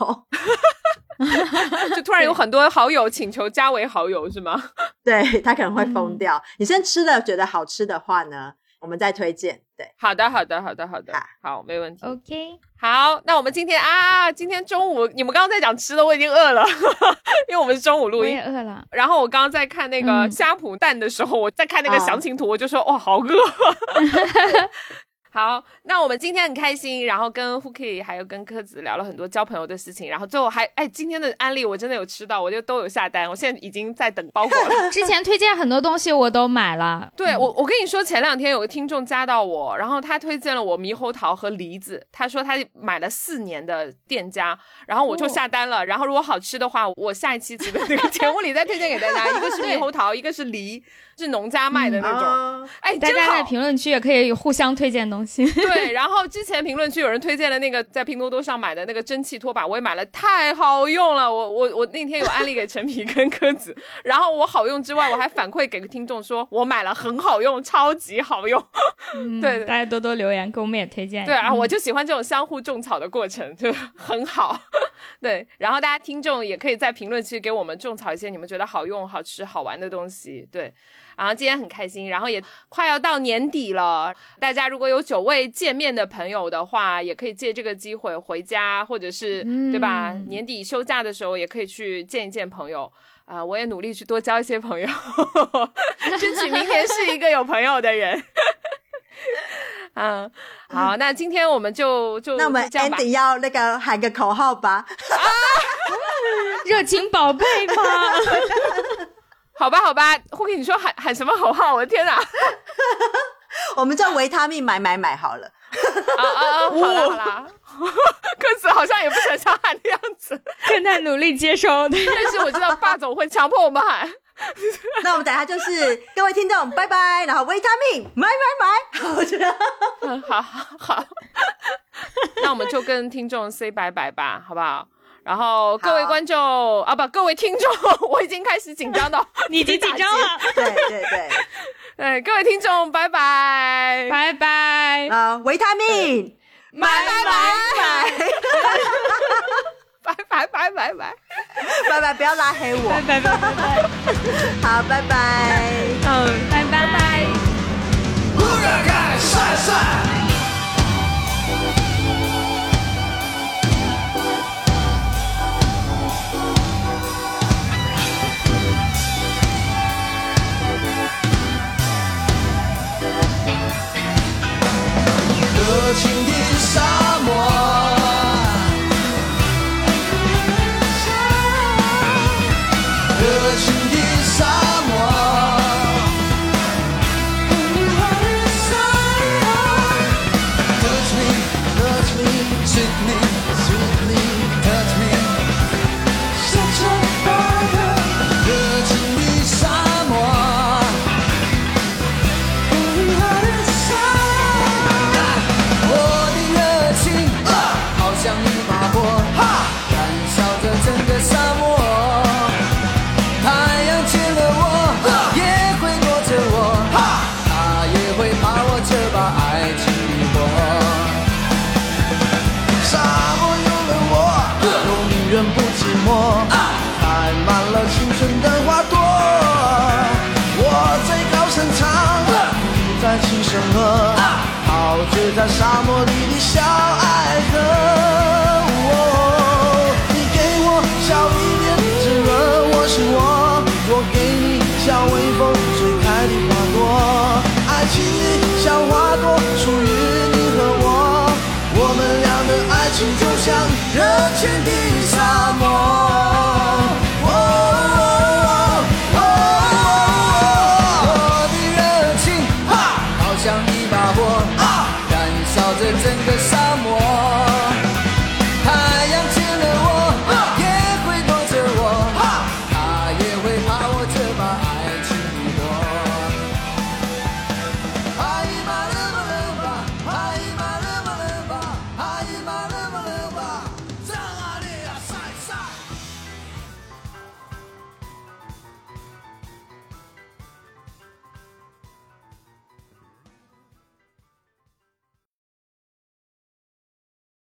就突然有很多好友请求加为好友是吗？对他可能会疯掉。你先吃了觉得好吃的话呢，我们再推荐。对，好的，好的，好的，好的，好，没问题。OK，好，那我们今天啊，今天中午你们刚刚在讲吃的，我已经饿了，因为我们是中午录音，我也饿了。然后我刚刚在看那个虾脯蛋的时候，我在看那个详情图，我就说哇，好饿。好，那我们今天很开心，然后跟 Hooky 还有跟柯子聊了很多交朋友的事情，然后最后还哎，今天的安利我真的有吃到，我就都有下单，我现在已经在等包裹了。之前推荐很多东西我都买了，对我我跟你说，前两天有个听众加到我，然后他推荐了我猕猴桃和梨子，他说他买了四年的店家，然后我就下单了，然后如果好吃的话，我下一期的 那个节目里再推荐给大家，一个是猕猴桃，一个是梨。是农家卖的那种，哎，大家在评论区也可以互相推荐东西。对，然后之前评论区有人推荐了那个在拼多多上买的那个蒸汽拖把，我也买了，太好用了。我我我那天有安利给陈皮跟柯子，然后我好用之外，我还反馈给个听众说，我买了很好用，超级好用。对，大家多多留言，给我们也推荐。对啊，我就喜欢这种相互种草的过程，就很好。对，然后大家听众也可以在评论区给我们种草一些你们觉得好用、好吃、好玩的东西。对。然后今天很开心，然后也快要到年底了，大家如果有久未见面的朋友的话，也可以借这个机会回家，或者是对吧？年底休假的时候也可以去见一见朋友啊！我也努力去多交一些朋友，争取明年是一个有朋友的人。嗯，好，那今天我们就就那我们 Andy 要那个喊个口号吧，啊 热情宝贝吗？好吧，好吧，会跟你说喊喊什么口号？我的天哪！我们叫维他命买买买好了。啊啊啊！好啦好了，歌词好像也不想像喊的样子，正在努力接收。但是我知道霸总会强迫我们喊。那我们等下就是各位听众，拜拜，然后维他命买买买。我觉得，好好好。那我们就跟听众 say 拜拜吧，好不好？然后各位观众啊，不，各位听众，我已经开始紧张了，你已经紧张了。对对对，对，各位听众，拜拜，拜拜。啊，维他命，买买买买，拜。拜拜拜拜，拜。拜，不要拉黑我，拜拜拜拜拜，好，拜拜，嗯，拜拜。拜。帅帅。热情的沙漠。热情的沙漠。